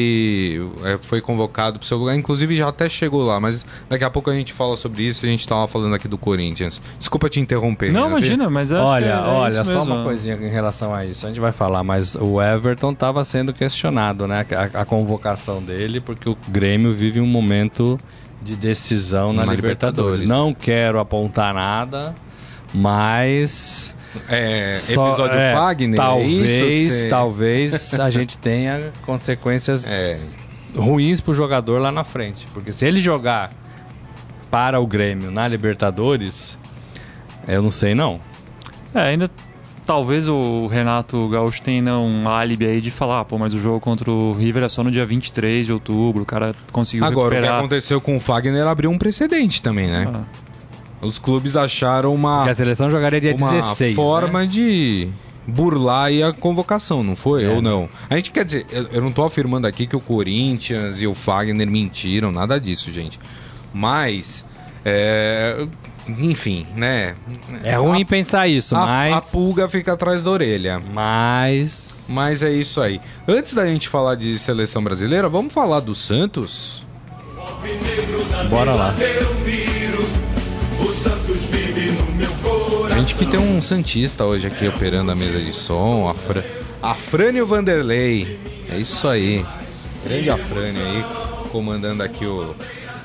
é, foi convocado para o seu lugar, inclusive já até chegou lá, mas daqui a pouco a gente fala sobre isso. A gente estava falando aqui do Corinthians. Desculpa te interromper. Não, imagina, mas olha, é, olha, só uma coisinha em relação a isso. A gente vai falar, mas o Everton estava sendo questionado, né, a, a, convocação dele, porque o Grêmio vive um momento de decisão na, na Libertadores. Libertadores. Não quero apontar nada, mas é, Só, episódio é, Wagner, talvez, é você... talvez a gente tenha consequências é. ruins pro jogador lá na frente, porque se ele jogar para o Grêmio na Libertadores, eu não sei não. É, ainda talvez o Renato Gaúcho tenha um álibi aí de falar, pô, mas o jogo contra o River é só no dia 23 de outubro, o cara conseguiu Agora, recuperar. o que aconteceu com o Fagner abriu um precedente também, né? Ah. Os clubes acharam uma. Que a seleção jogaria dia uma 16. forma né? de burlar a convocação, não foi? É. Ou não? A gente quer dizer, eu, eu não tô afirmando aqui que o Corinthians e o Fagner mentiram, nada disso, gente. Mas. É, enfim, né? É ruim a, pensar isso, a, mas. A pulga fica atrás da orelha. Mas. Mas é isso aí. Antes da gente falar de seleção brasileira, vamos falar do Santos? Bora lá. O Santos vive no meu coração. A gente que tem um Santista hoje aqui operando a mesa de som, a, Fra... a Frânio Vanderlei. É isso aí. Grande Afrânio aí, comandando aqui o,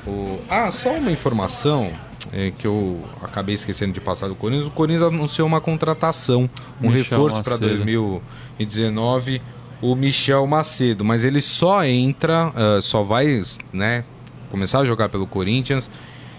o. Ah, só uma informação é, que eu acabei esquecendo de passar do Corinthians. O Corinthians anunciou uma contratação, um Michel reforço para 2019 o Michel Macedo, mas ele só entra, uh, só vai né, começar a jogar pelo Corinthians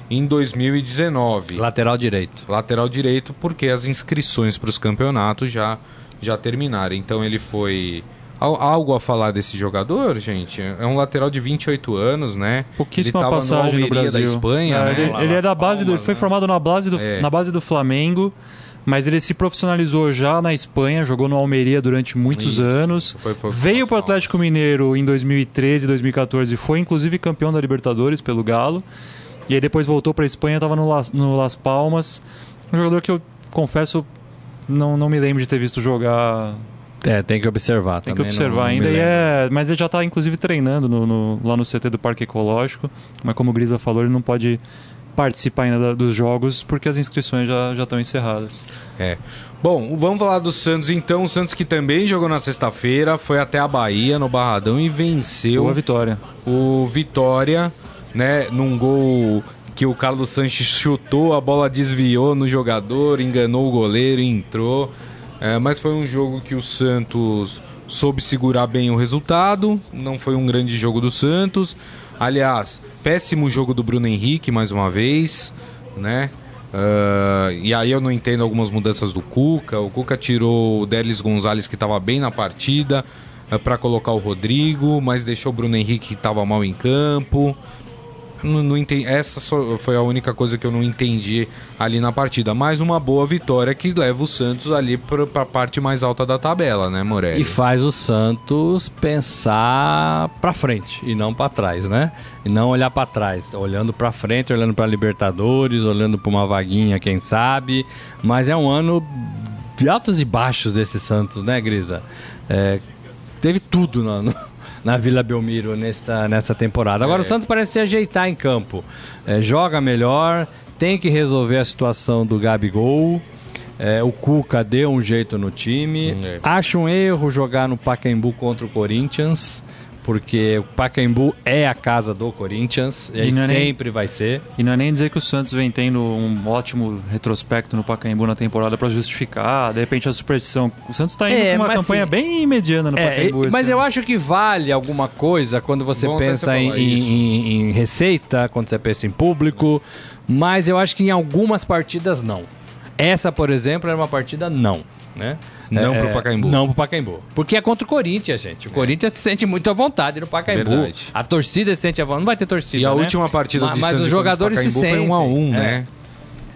em 2019. Lateral direito. Lateral direito, porque as inscrições para os campeonatos já, já terminaram. Então ele foi. Algo a falar desse jogador, gente? É um lateral de 28 anos, né? Pouquíssima ele passagem no, no Brasil. da Espanha, é, né? Ele, ele é da base Palmas, do, foi né? formado na base do, é. na base do Flamengo mas ele se profissionalizou já na Espanha, jogou no Almeria durante muitos Isso. anos. Foi, foi, veio para o Atlético Mineiro em 2013 e 2014, foi inclusive campeão da Libertadores pelo Galo. E aí depois voltou para a Espanha, estava no Las, no Las Palmas. Um jogador que eu confesso não, não me lembro de ter visto jogar. É, tem que observar Tem que observar não, ainda. Não é, mas ele já está inclusive treinando no, no, lá no CT do Parque Ecológico. Mas como o Grisa falou, ele não pode participar ainda dos jogos porque as inscrições já, já estão encerradas. É. Bom, vamos falar do Santos então. O Santos que também jogou na sexta-feira, foi até a Bahia, no Barradão, e venceu. Boa vitória. O Vitória né? Num gol que o Carlos Sanches chutou, a bola desviou no jogador, enganou o goleiro e entrou. É, mas foi um jogo que o Santos soube segurar bem o resultado. Não foi um grande jogo do Santos. Aliás, péssimo jogo do Bruno Henrique mais uma vez, né? Uh, e aí eu não entendo algumas mudanças do Cuca. O Cuca tirou o Delis Gonzalez que estava bem na partida uh, para colocar o Rodrigo, mas deixou o Bruno Henrique que estava mal em campo. Não, não entendi, essa foi a única coisa que eu não entendi ali na partida. Mais uma boa vitória que leva o Santos ali para a parte mais alta da tabela, né, Morelli? E faz o Santos pensar para frente e não para trás, né? E não olhar para trás, olhando para frente, olhando para Libertadores, olhando para uma vaguinha, quem sabe. Mas é um ano de altos e baixos desse Santos, né, Grisa? É, teve tudo no, na Vila Belmiro nessa, nessa temporada. Agora é. o Santos parece se ajeitar em campo. É, joga melhor, tem que resolver a situação do Gabigol. É, o Cuca deu um jeito no time. É. Acho um erro jogar no Pacaembu contra o Corinthians porque o Pacaembu é a casa do Corinthians, e, e é sempre nem, vai ser. E não é nem dizer que o Santos vem tendo um ótimo retrospecto no Pacaembu na temporada para justificar, de repente, a superstição. O Santos está indo é, com uma campanha bem mediana no é, Pacaembu. Mas eu acho que vale alguma coisa quando você Bom pensa em, em, em, receita, quando você pensa em público, mas eu acho que em algumas partidas não. Essa, por exemplo, era uma partida não né? Não é, pro Pacaembu. Não pro Pacaembu. Porque é contra o Corinthians, gente. O é. Corinthians se sente muito à vontade no Pacaembu. Verdade. A torcida se sente à vontade. Não vai ter torcida, E a né? última partida mas, de Mas os jogadores se sentem. foi um a um, é. né?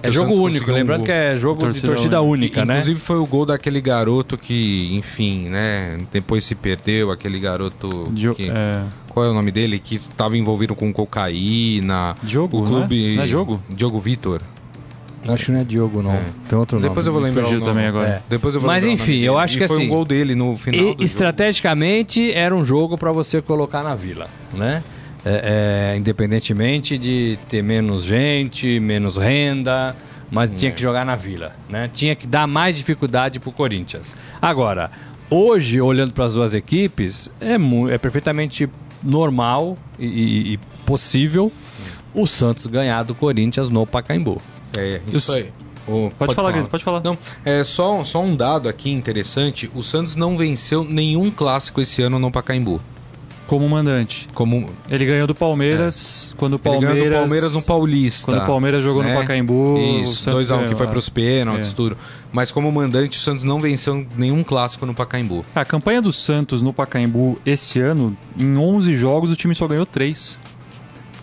É jogo único, lembrando que é jogo torcida de torcida única, né? Inclusive foi o gol daquele garoto que, enfim, né? Depois se perdeu, aquele garoto. Jo que, é... Qual é o nome dele? Que estava envolvido com cocaína. Jogo, o clube. Né? Não é jogo? Diogo Vitor. Acho que não é Diogo, não. É. Tem outro Depois nome. eu vou lembrar Fugiu também agora. É. Depois eu vou Mas enfim, eu acho e que foi assim... Foi um gol dele no final e, Estrategicamente, jogo. era um jogo para você colocar na Vila, né? É, é, independentemente de ter menos gente, menos renda, mas tinha que jogar na Vila, né? Tinha que dar mais dificuldade pro Corinthians. Agora, hoje, olhando para as duas equipes, é, é perfeitamente normal e, e, e possível o Santos ganhar do Corinthians no Pacaembu. É, isso aí. pode, pode, falar, Gris, pode falar. Não, é só, só um dado aqui interessante: o Santos não venceu nenhum clássico esse ano no Pacaembu. Como mandante. Como... Ele ganhou do Palmeiras é. quando o Palmeiras. Ele ganhou do Palmeiras no Paulista. Quando o Palmeiras jogou né? no Pacaembu. Isso, 2x1 um, que foi pros pênaltis, é. tudo. Mas como mandante, o Santos não venceu nenhum clássico no Pacaembu. A campanha do Santos no Pacaembu esse ano, em 11 jogos, o time só ganhou 3.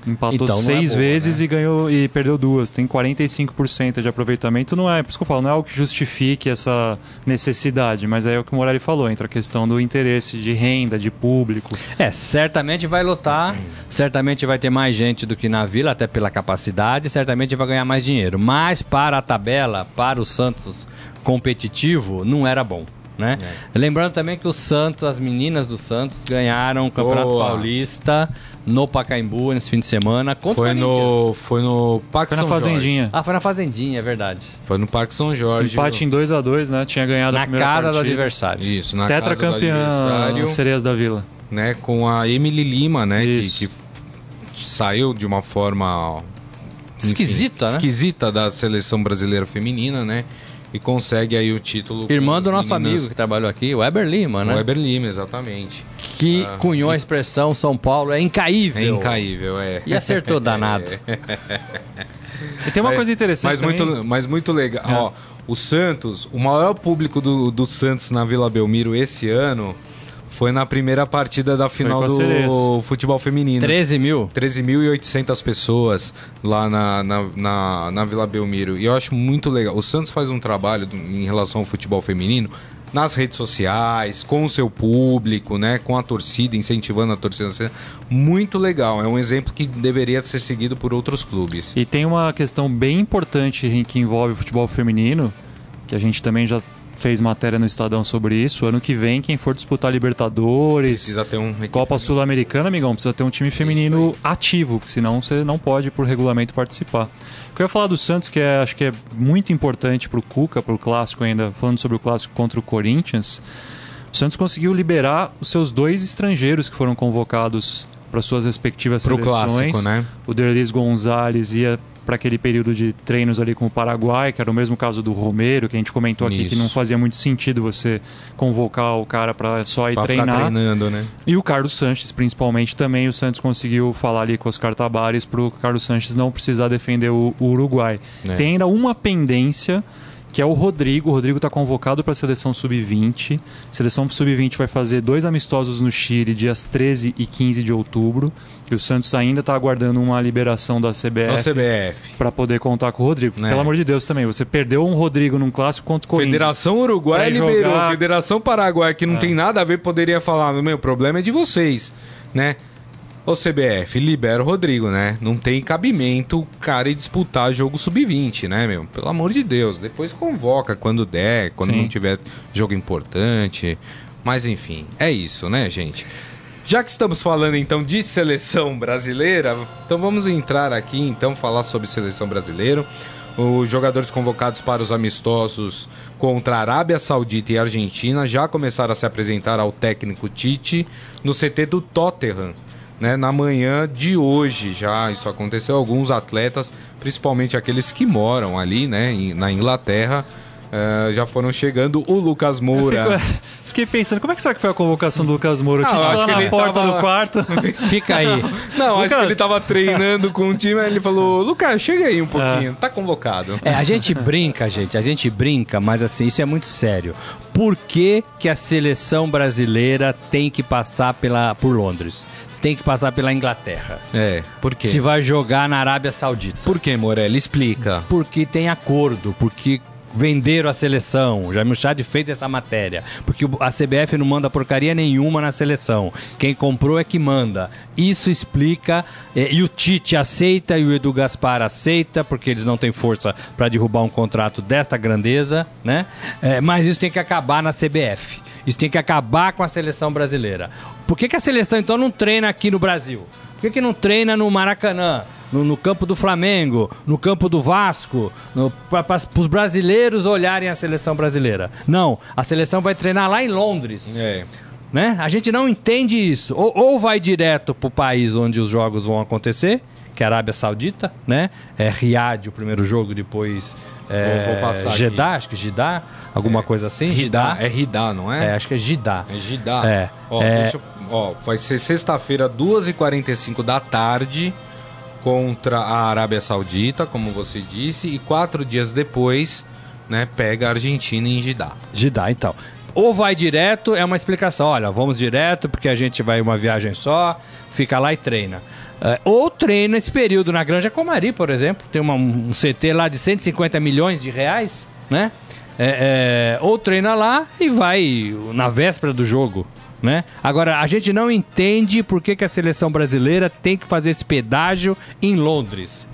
Empatou então, seis é boa, vezes né? e ganhou e perdeu duas. Tem 45% de aproveitamento. Não é, por isso que eu falo, não é algo que justifique essa necessidade, mas é o que o Morelli falou, entra a questão do interesse de renda, de público. É, certamente vai lotar, certamente vai ter mais gente do que na Vila, até pela capacidade, certamente vai ganhar mais dinheiro. Mas para a tabela, para o Santos competitivo, não era bom. Né? É. Lembrando também que o Santos, as meninas do Santos, ganharam o Campeonato Boa. Paulista no Pacaembu nesse fim de semana contra foi no Foi no Parque foi São na Fazendinha. Jorge. Ah, foi na Fazendinha, é verdade. Foi no Parque São Jorge. Empate em 2 a 2 né? Tinha ganhado na a primeira casa partida. do adversário. Isso, na Tetra casa campeã Sereias da Vila. Né, com a Emily Lima, né? Que, que, saiu de uma forma... Esquisita, enfim, né? Esquisita da seleção brasileira feminina, né? E consegue aí o título. Irmã do nosso meninas... amigo que trabalhou aqui, o Weber Lima, né? O Weber Lima, exatamente. Que ah, cunhou a expressão São Paulo é incaível. É incaível, é. E acertou danado. e tem uma coisa interessante mas também. Muito, mas muito legal. É. Ó, o Santos, o maior público do, do Santos na Vila Belmiro esse ano foi na primeira partida da final do futebol feminino. 13 mil? 13.800 pessoas lá na, na, na, na, Vila Belmiro. E eu acho muito legal. O Santos faz um trabalho em relação ao futebol feminino nas redes sociais, com o seu público, né, com a torcida, incentivando a torcida. Muito legal. É um exemplo que deveria ser seguido por outros clubes. E tem uma questão bem importante que envolve o futebol feminino, que a gente também já fez matéria no Estadão sobre isso. Ano que vem, quem for disputar Libertadores, precisa ter um Copa Sul-Americana, amigão, precisa ter um time feminino ativo, senão você não pode, por regulamento, participar. O que eu ia falar do Santos, que é, acho que é muito importante para o Cuca, para o clássico ainda, falando sobre o clássico contra o Corinthians. O Santos conseguiu liberar os seus dois estrangeiros que foram convocados para suas respectivas pro seleções. Clássico, né? O Derlis Gonzalez ia para aquele período de treinos ali com o Paraguai, que era o mesmo caso do Romero, que a gente comentou aqui Isso. que não fazia muito sentido você convocar o cara para só ir pra treinar. treinando, né? E o Carlos Sanches, principalmente, também o Santos conseguiu falar ali com os Cartabares para o Carlos Sanches não precisar defender o, o Uruguai. É. Tem ainda uma pendência que é o Rodrigo. O Rodrigo está convocado para a seleção sub-20. Seleção sub-20 vai fazer dois amistosos no Chile, dias 13 e 15 de outubro. E o Santos ainda está aguardando uma liberação da CBF, CBF. para poder contar com o Rodrigo. É. Pelo amor de Deus também, você perdeu um Rodrigo num clássico contra o Corinthians. Federação Uruguai liberou. Jogar... Federação Paraguai, que não é. tem nada a ver, poderia falar: meu problema é de vocês, né? Ô CBF, libera o Rodrigo, né? Não tem cabimento o cara ir disputar jogo sub-20, né, meu? Pelo amor de Deus. Depois convoca quando der, quando Sim. não tiver jogo importante. Mas enfim, é isso, né, gente? Já que estamos falando então de seleção brasileira, então vamos entrar aqui então falar sobre seleção brasileira. Os jogadores convocados para os amistosos contra a Arábia Saudita e Argentina já começaram a se apresentar ao técnico Tite no CT do Tottenham né, na manhã de hoje já isso aconteceu. Alguns atletas, principalmente aqueles que moram ali né, na Inglaterra, uh, já foram chegando. O Lucas Moura. Fiquei pensando, como é que será que foi a convocação do Lucas Moura? Ah, acho que na porta tava... do quarto. Fica aí. Não, Lucas... acho que ele tava treinando com o time, aí ele falou, Lucas, chega aí um pouquinho, é. tá convocado. É, a gente brinca, gente, a gente brinca, mas assim, isso é muito sério. Por que, que a seleção brasileira tem que passar pela, por Londres? tem que passar pela Inglaterra. É, por quê? Se vai jogar na Arábia Saudita. Por que, Morelli? Explica. Porque tem acordo, porque venderam a seleção. Jamil Chad fez essa matéria. Porque a CBF não manda porcaria nenhuma na seleção. Quem comprou é que manda. Isso explica. É, e o Tite aceita e o Edu Gaspar aceita, porque eles não têm força para derrubar um contrato desta grandeza, né? É, mas isso tem que acabar na CBF. Isso tem que acabar com a seleção brasileira. Por que, que a seleção então não treina aqui no Brasil? Por que, que não treina no Maracanã, no, no campo do Flamengo, no campo do Vasco, para os brasileiros olharem a seleção brasileira? Não, a seleção vai treinar lá em Londres. É. Né? A gente não entende isso. Ou, ou vai direto para o país onde os jogos vão acontecer, que é a Arábia Saudita, né? É Riad o primeiro jogo, depois é, vou, vou passar Jeddah, aqui. acho que Jeddah, alguma é, coisa assim. Ridá, é Ridá, não é? É, acho que é Jeddah. É Jeddah. É. Ó, é... Deixa, ó vai ser sexta-feira, 2h45 da tarde, contra a Arábia Saudita, como você disse, e quatro dias depois, né, pega a Argentina em Jeddah. Jeddah, então. Ou vai direto, é uma explicação. Olha, vamos direto porque a gente vai uma viagem só, fica lá e treina. É, ou treina esse período na Granja Comari, por exemplo. Tem uma, um CT lá de 150 milhões de reais, né? É, é, ou treina lá e vai na véspera do jogo. Né? Agora, a gente não entende por que, que a seleção brasileira tem que fazer esse pedágio em Londres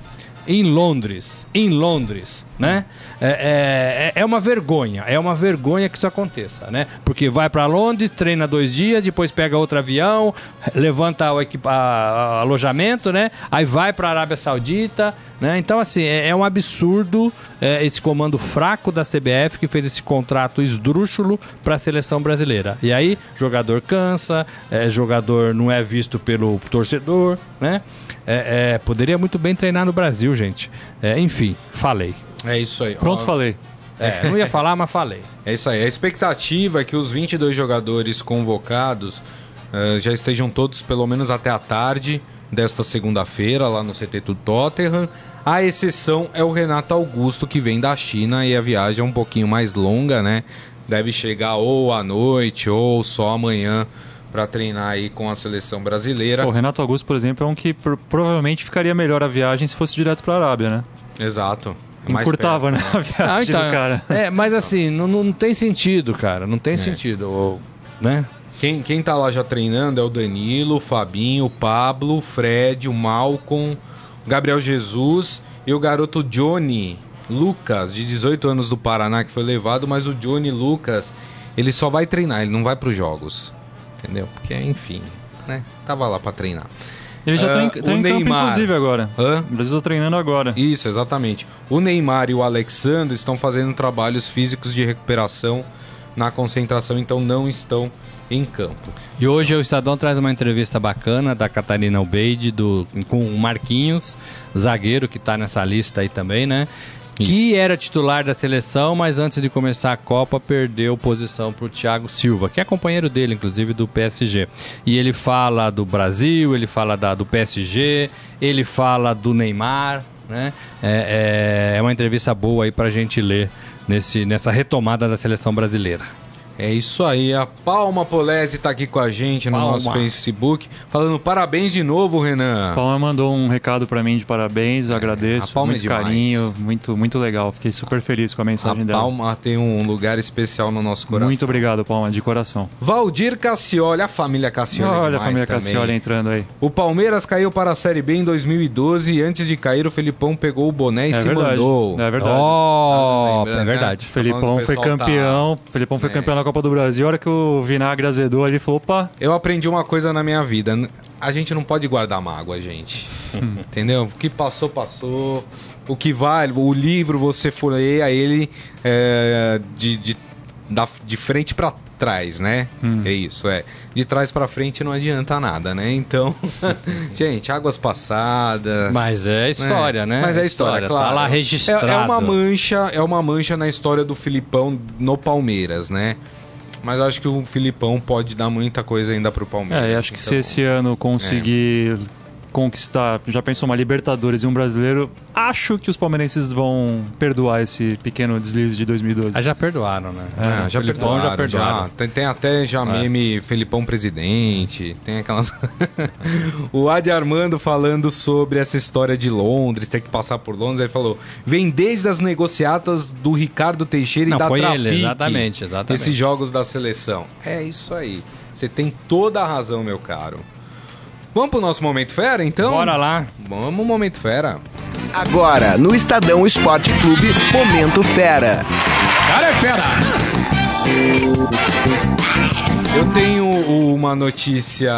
em Londres, em Londres, né? É, é, é, uma vergonha, é uma vergonha que isso aconteça, né? Porque vai para Londres, treina dois dias, depois pega outro avião, levanta o equipa, a, alojamento, né? Aí vai para a Arábia Saudita, né? Então, assim, é, é um absurdo é, esse comando fraco da CBF que fez esse contrato esdrúxulo para a seleção brasileira. E aí, jogador cansa, é, jogador não é visto pelo torcedor, né? É, é, poderia muito bem treinar no Brasil, gente. É, enfim, falei. É isso aí. Pronto, Ó, falei. É, não ia falar, mas falei. É isso aí. A expectativa é que os 22 jogadores convocados uh, já estejam todos pelo menos até a tarde desta segunda-feira lá no CT do Tottenham. A exceção é o Renato Augusto, que vem da China e a viagem é um pouquinho mais longa, né? Deve chegar ou à noite ou só amanhã para treinar aí com a seleção brasileira. O Renato Augusto, por exemplo, é um que provavelmente ficaria melhor a viagem se fosse direto para a Arábia, né? Exato. É Encurtava, né? A viagem ah, então, do cara. É, mas assim, não, não tem sentido, cara. Não tem é. sentido, né? Quem, quem tá lá já treinando é o Danilo, o Fabinho, o Pablo, o Fred, o Malcom, o Gabriel Jesus e o garoto Johnny Lucas, de 18 anos do Paraná, que foi levado, mas o Johnny Lucas, ele só vai treinar, ele não vai para os jogos entendeu? Porque, enfim, né? Tava lá para treinar. Ele já uh, tá, em, tá em Neymar... campo, inclusive, agora. Hã? O Brasil tá treinando agora. Isso, exatamente. O Neymar e o Alexandre estão fazendo trabalhos físicos de recuperação na concentração, então não estão em campo. E hoje o Estadão traz uma entrevista bacana da Catarina Albeide do, com o Marquinhos, zagueiro que está nessa lista aí também, né? que era titular da seleção, mas antes de começar a Copa perdeu posição para o Thiago Silva, que é companheiro dele, inclusive, do PSG. E ele fala do Brasil, ele fala da, do PSG, ele fala do Neymar, né? É, é, é uma entrevista boa aí para a gente ler nesse, nessa retomada da seleção brasileira. É isso aí, a Palma Polese tá aqui com a gente no Palma. nosso Facebook, falando parabéns de novo, Renan. A Palma mandou um recado para mim de parabéns, eu é, agradeço, a muito é carinho, muito muito legal, fiquei super feliz com a mensagem a dela. A Palma tem um lugar especial no nosso coração. Muito obrigado, Palma, de coração. Valdir Cassioli, a família Cassioli Olha a família também. Cassioli entrando aí. O Palmeiras caiu para a Série B em 2012 e antes de cair o Felipão pegou o boné e é se verdade, mandou. É verdade. Oh, é verdade. Né? Felipão foi campeão, tá... Felipão foi é. campeão na Copa do Brasil. A hora que o vinagre azedou, ele falou, opa... Eu aprendi uma coisa na minha vida. A gente não pode guardar mágoa, gente. Entendeu? O que passou, passou. O que vale, o livro você folheia ele é, de, de, da, de frente para trás, né? Hum. É isso, é. De trás para frente não adianta nada, né? Então, gente, águas passadas. Mas é história, né? né? Mas é história, história claro. Tá lá registrado. É, é, uma mancha, é uma mancha na história do Filipão no Palmeiras, né? Mas eu acho que o Filipão pode dar muita coisa ainda pro Palmeiras. É, acho que então, se esse ano conseguir é conquistar, já pensou uma Libertadores e um brasileiro, acho que os palmeirenses vão perdoar esse pequeno deslize de 2012. Ah, já perdoaram, né? É, já, perdoaram, já perdoaram. Já. Tem, tem, até já é. meme Felipão presidente, tem aquelas... o Adi Armando falando sobre essa história de Londres, ter que passar por Londres, ele falou, vem desde as negociatas do Ricardo Teixeira Não, e da foi Trafic, ele, exatamente, exatamente. esses jogos da seleção. É isso aí. Você tem toda a razão, meu caro. Vamos pro nosso Momento Fera, então? Bora lá. Vamos, Momento Fera. Agora, no Estadão Esporte Clube, Momento Fera. Cara é fera! Eu tenho uma notícia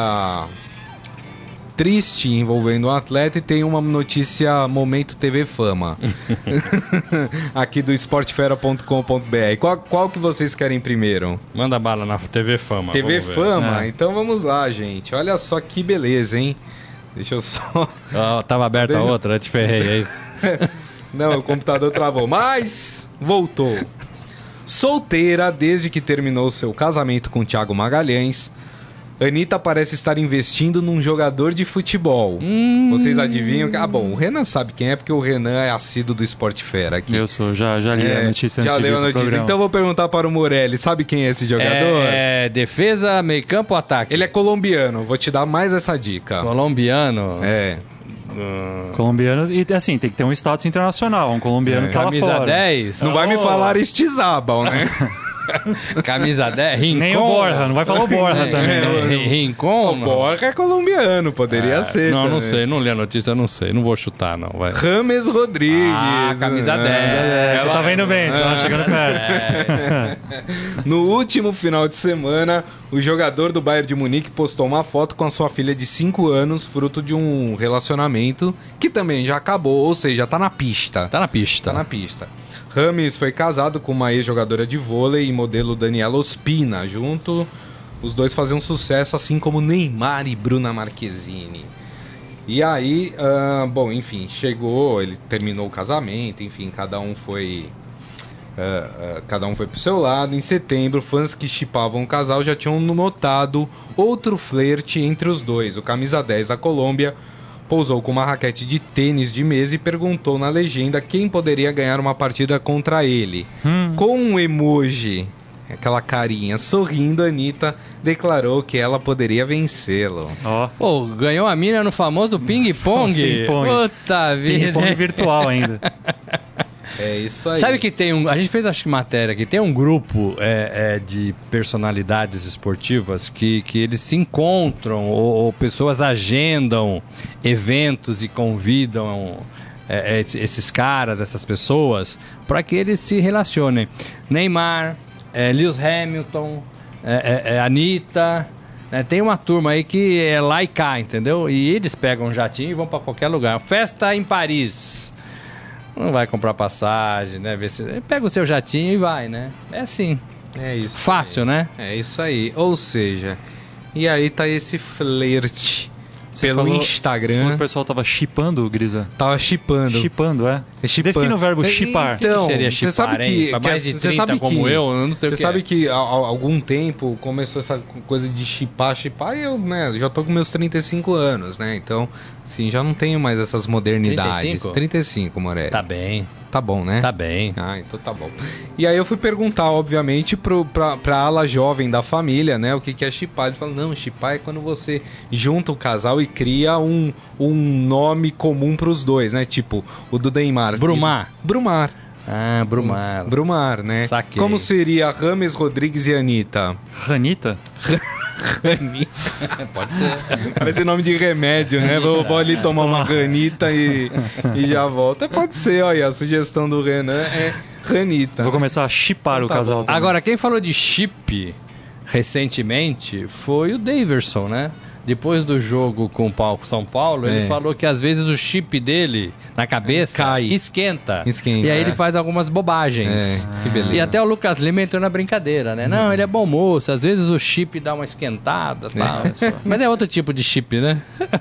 triste envolvendo um atleta e tem uma notícia Momento TV Fama. Aqui do esportefera.com.br. Qual, qual que vocês querem primeiro? Manda bala na TV Fama. TV Fama? É. Então vamos lá, gente. Olha só que beleza, hein? Deixa eu só. Oh, tava aberta Deixa... a outra, eu te ferrei, é isso? Não, o computador travou, mas voltou. Solteira desde que terminou seu casamento com Thiago Magalhães, Anitta parece estar investindo num jogador de futebol. Hum. Vocês adivinham? Ah, bom, o Renan sabe quem é, porque o Renan é assíduo do Esporte Fera aqui. Eu sou, já, já li é, a notícia Já leu a notícia. Então vou perguntar para o Morelli, sabe quem é esse jogador? É, defesa, meio campo ou ataque? Ele é colombiano, vou te dar mais essa dica. Colombiano? É. Uh... Colombiano, e assim, tem que ter um status internacional, um colombiano é. que tá Camisa lá fora. 10? Não oh. vai me falar Estizábal, né? Camisa 10, Rincon. Nem o Borja, não vai falar o Borja também. Né? Rincon. O Borja é colombiano, poderia é, ser. Não, também. não sei, não li a notícia, não sei. Não vou chutar, não. Vai. Rames Rodrigues. Ah, camisa 10. É, você tá vendo bem, você tá chegando perto. É. No último final de semana, o jogador do Bayern de Munique postou uma foto com a sua filha de 5 anos, fruto de um relacionamento que também já acabou, ou seja, tá na pista. Tá na pista. Tá na pista. Rames foi casado com uma ex-jogadora de vôlei e modelo Daniela Ospina. Junto, os dois faziam sucesso, assim como Neymar e Bruna Marquezine. E aí, uh, bom, enfim, chegou, ele terminou o casamento, enfim, cada um foi. Uh, uh, cada um foi pro seu lado. Em setembro, fãs que chipavam o casal já tinham notado outro flerte entre os dois. O camisa 10 da Colômbia pousou com uma raquete de tênis de mesa e perguntou na legenda quem poderia ganhar uma partida contra ele. Hum. Com um emoji, aquela carinha sorrindo, a Anitta declarou que ela poderia vencê-lo. Ó. Oh. ganhou a mina no famoso ping-pong. Ping-pong. Puta vida. Ping-pong virtual ainda. É isso aí. Sabe que tem um. A gente fez acho que matéria que tem um grupo é, é, de personalidades esportivas que, que eles se encontram ou, ou pessoas agendam eventos e convidam é, é esses caras, essas pessoas, para que eles se relacionem. Neymar, é, Lewis Hamilton, é, é, é Anitta. Né? Tem uma turma aí que é lá e cá, entendeu? E eles pegam um jatinho e vão para qualquer lugar. Festa em Paris não vai comprar passagem, né? Ver se... Pega o seu jatinho e vai, né? É assim. É isso. Fácil, aí. né? É isso aí. Ou seja, e aí tá esse flerte você pelo falou, Instagram. Você falou que o pessoal tava chipando, Grisa? Tava chipando. Chipando, é? é chipando. Defina o verbo chipar. Então, você sabe que, Pra mais de 30 você sabe como que, eu, eu não sei Você sabe é. que há, algum tempo começou essa coisa de chipar, chipar, e eu, né, já tô com meus 35 anos, né? Então, assim, já não tenho mais essas modernidades. 35? 35, Morelli. Tá bem. Tá bom, né? Tá bem. Ah, então tá bom. E aí eu fui perguntar, obviamente, pro, pra, pra ala jovem da família, né? O que, que é chipar. Ele falou, não, chipar é quando você junta o casal e cria um, um nome comum pros dois, né? Tipo, o do Neymar. Brumar. Brumar. Ah, Brumar. Brumar, né? Saquei. Como seria Rames Rodrigues e Anitta? Ranita? Pode ser. Parece nome de remédio, né? Vou, vou ali tomar uma ranita e, e já volto. É, Pode ser, olha, a sugestão do Renan é ranita. Vou começar a chipar o Tá casal. Agora, quem falou de chip recentemente foi o Daverson, né? Depois do jogo com o Pau- São Paulo, É. ele falou que às vezes o chip dele na cabeça Cai. esquenta. Esquenta, E aí é. ele faz algumas bobagens. É, que beleza. E até o Lucas Lima entrou na brincadeira, né? Não, ele é bom moço, às vezes o chip dá uma esquentada e tal. Mas é outro tipo de chip, né?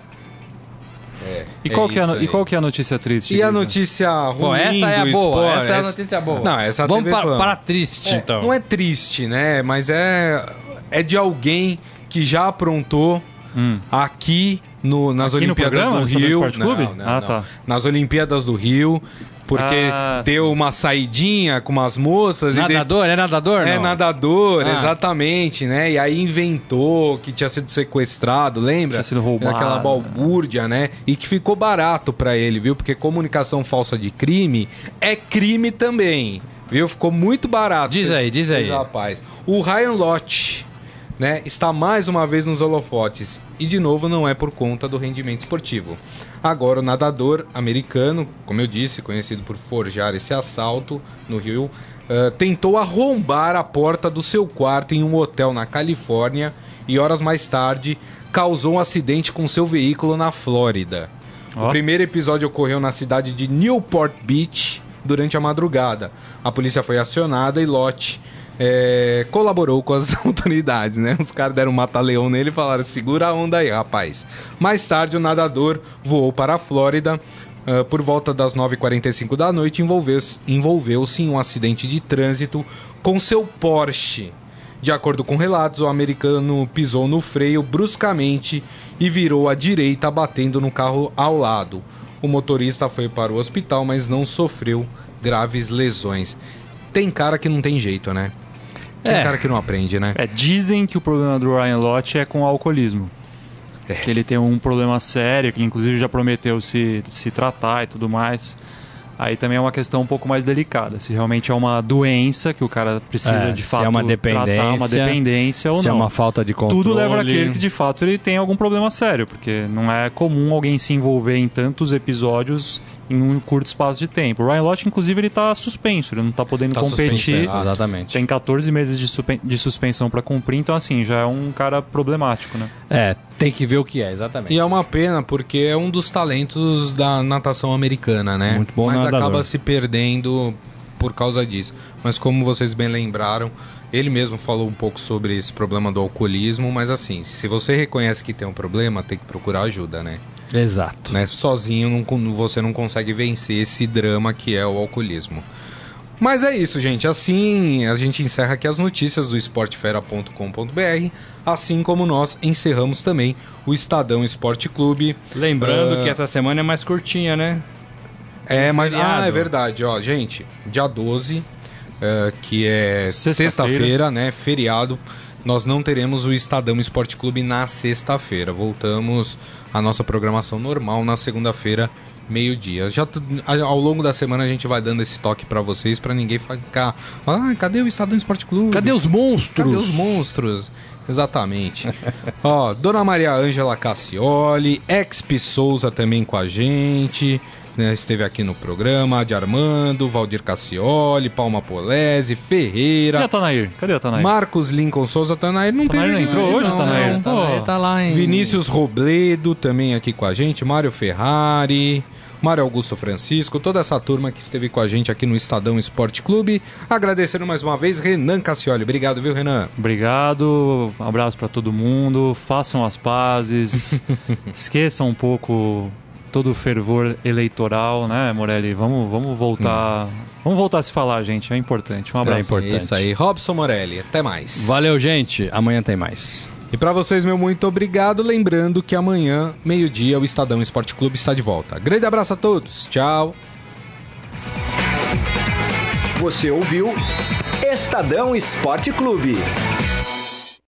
E qual, que é a, e qual que é a notícia triste? E a notícia ruim Bom, essa é a do boa, esporte, essa é a notícia boa. Não, essa Vamos TV para, para triste, É, então. Não é triste, né? Mas é, é de alguém que já aprontou Hum. aqui no, nas Aqui no Olimpíadas programa, no do Rio. Esporte Clube? Não, não, Ah, não. tá. Nas Olimpíadas do Rio, porque Ah, deu uma saidinha com umas moças e de- Nadador? É nadador? É não? nadador, Ah. exatamente, né? E aí inventou que tinha sido sequestrado, lembra? Tinha sido roubado. Aquela balbúrdia, né? E que ficou barato pra ele, viu? Porque comunicação falsa de crime é crime também, viu? Ficou muito barato. Diz aí, esse- diz aí. Rapaz, o Ryan Lott, né? Está mais uma vez nos holofotes e de novo não é por conta do rendimento esportivo. Agora o nadador americano, como eu disse, conhecido por forjar esse assalto no Rio, eh, tentou arrombar a porta do seu quarto em um hotel na Califórnia e horas mais tarde causou um acidente com seu veículo na Flórida. Ó. O primeiro episódio ocorreu na cidade de Newport Beach durante a madrugada. A polícia foi acionada e Lott é, colaborou com as autoridades, né? Os caras deram um mata-leão nele e falaram: segura a onda aí, rapaz. Mais tarde, o nadador voou para a Flórida. ah, por volta das 9h45 da noite, envolveu-se envolveu-se em um acidente de trânsito com seu Porsche. De acordo com relatos, o americano pisou no freio bruscamente e virou à direita, batendo no carro ao lado. O motorista foi para o hospital, mas não sofreu graves lesões. Tem cara que não tem jeito, né? Tem É. cara que não aprende, né? É, dizem que o problema do Ryan Lott é com o alcoolismo. É. Que ele tem um problema sério, que inclusive já prometeu se, se tratar e tudo mais. Aí também é uma questão um pouco mais delicada. Se realmente é uma doença que o cara precisa É, de se fato é uma tratar, uma dependência, dependência ou Se é não. uma falta de controle. Tudo leva a crer que de fato ele tem algum problema sério, porque não é comum alguém se envolver em tantos episódios em um curto espaço de tempo. O Ryan Lott, inclusive, ele tá suspenso, ele não tá podendo Tá competir. suspenso, Exatamente. Tem 14 meses de, suspen- de suspensão para cumprir, então assim, já é um cara problemático, né? É, tem que ver o que é, exatamente. E é uma pena, porque é um dos talentos da natação americana, né? Muito bom Mas nadador. acaba se perdendo por causa disso. Mas como vocês bem lembraram, ele mesmo falou um pouco sobre esse problema do alcoolismo, mas assim, se você reconhece que tem um problema, tem que procurar ajuda, né? Exato. né? Sozinho não você não consegue vencer esse drama que é o alcoolismo. Mas é isso, gente. Assim a gente encerra aqui as notícias do esportefera.com.br, assim como nós encerramos também o Estadão Esporte Clube. Lembrando Ah. que essa semana é mais curtinha, né? É, mas ah, é verdade, ó, gente, dia 12, é, que é Sexta-feira. sexta-feira, né, feriado, nós não teremos o Estadão Esporte Clube na sexta-feira. Voltamos à nossa programação normal na segunda-feira, meio-dia. Já ao longo da semana a gente vai dando esse toque pra vocês pra ninguém ficar, ah, cadê o Estadão Esporte Clube? Cadê os monstros? Cadê os monstros? Exatamente. Ó, Dona Maria Ângela Cassioli, Exp Souza também com a gente. Né, esteve aqui no programa, de Armando, Valdir Cassioli, Palma Polese, E Ferreira, a Tanair? Cadê a Tanair? Marcos Lincoln Souza, Tanair não Tanair teve não entrou hoje, não, Tanair? não. Tá, lá- tá lá em... Vinícius Robledo também aqui com a gente, Mário Ferrari, Mário Augusto Francisco, toda essa turma que esteve com a gente aqui no Estadão Esporte Clube. Agradecendo mais uma vez Renan Cassioli. Obrigado, viu, Renan? Obrigado, um abraço para todo mundo, façam as pazes, esqueçam um pouco todo o fervor eleitoral, né, Morelli? Vamos, vamos voltar, vamos voltar a se falar, gente, é importante. Um abraço. É importante. É isso aí. Robson Morelli, até mais. Valeu, gente. Amanhã tem mais. E pra vocês, meu muito obrigado. Lembrando que amanhã, meio-dia, o Estadão Esporte Clube está de volta. Grande abraço a todos. Tchau. Você ouviu Estadão Esporte Clube.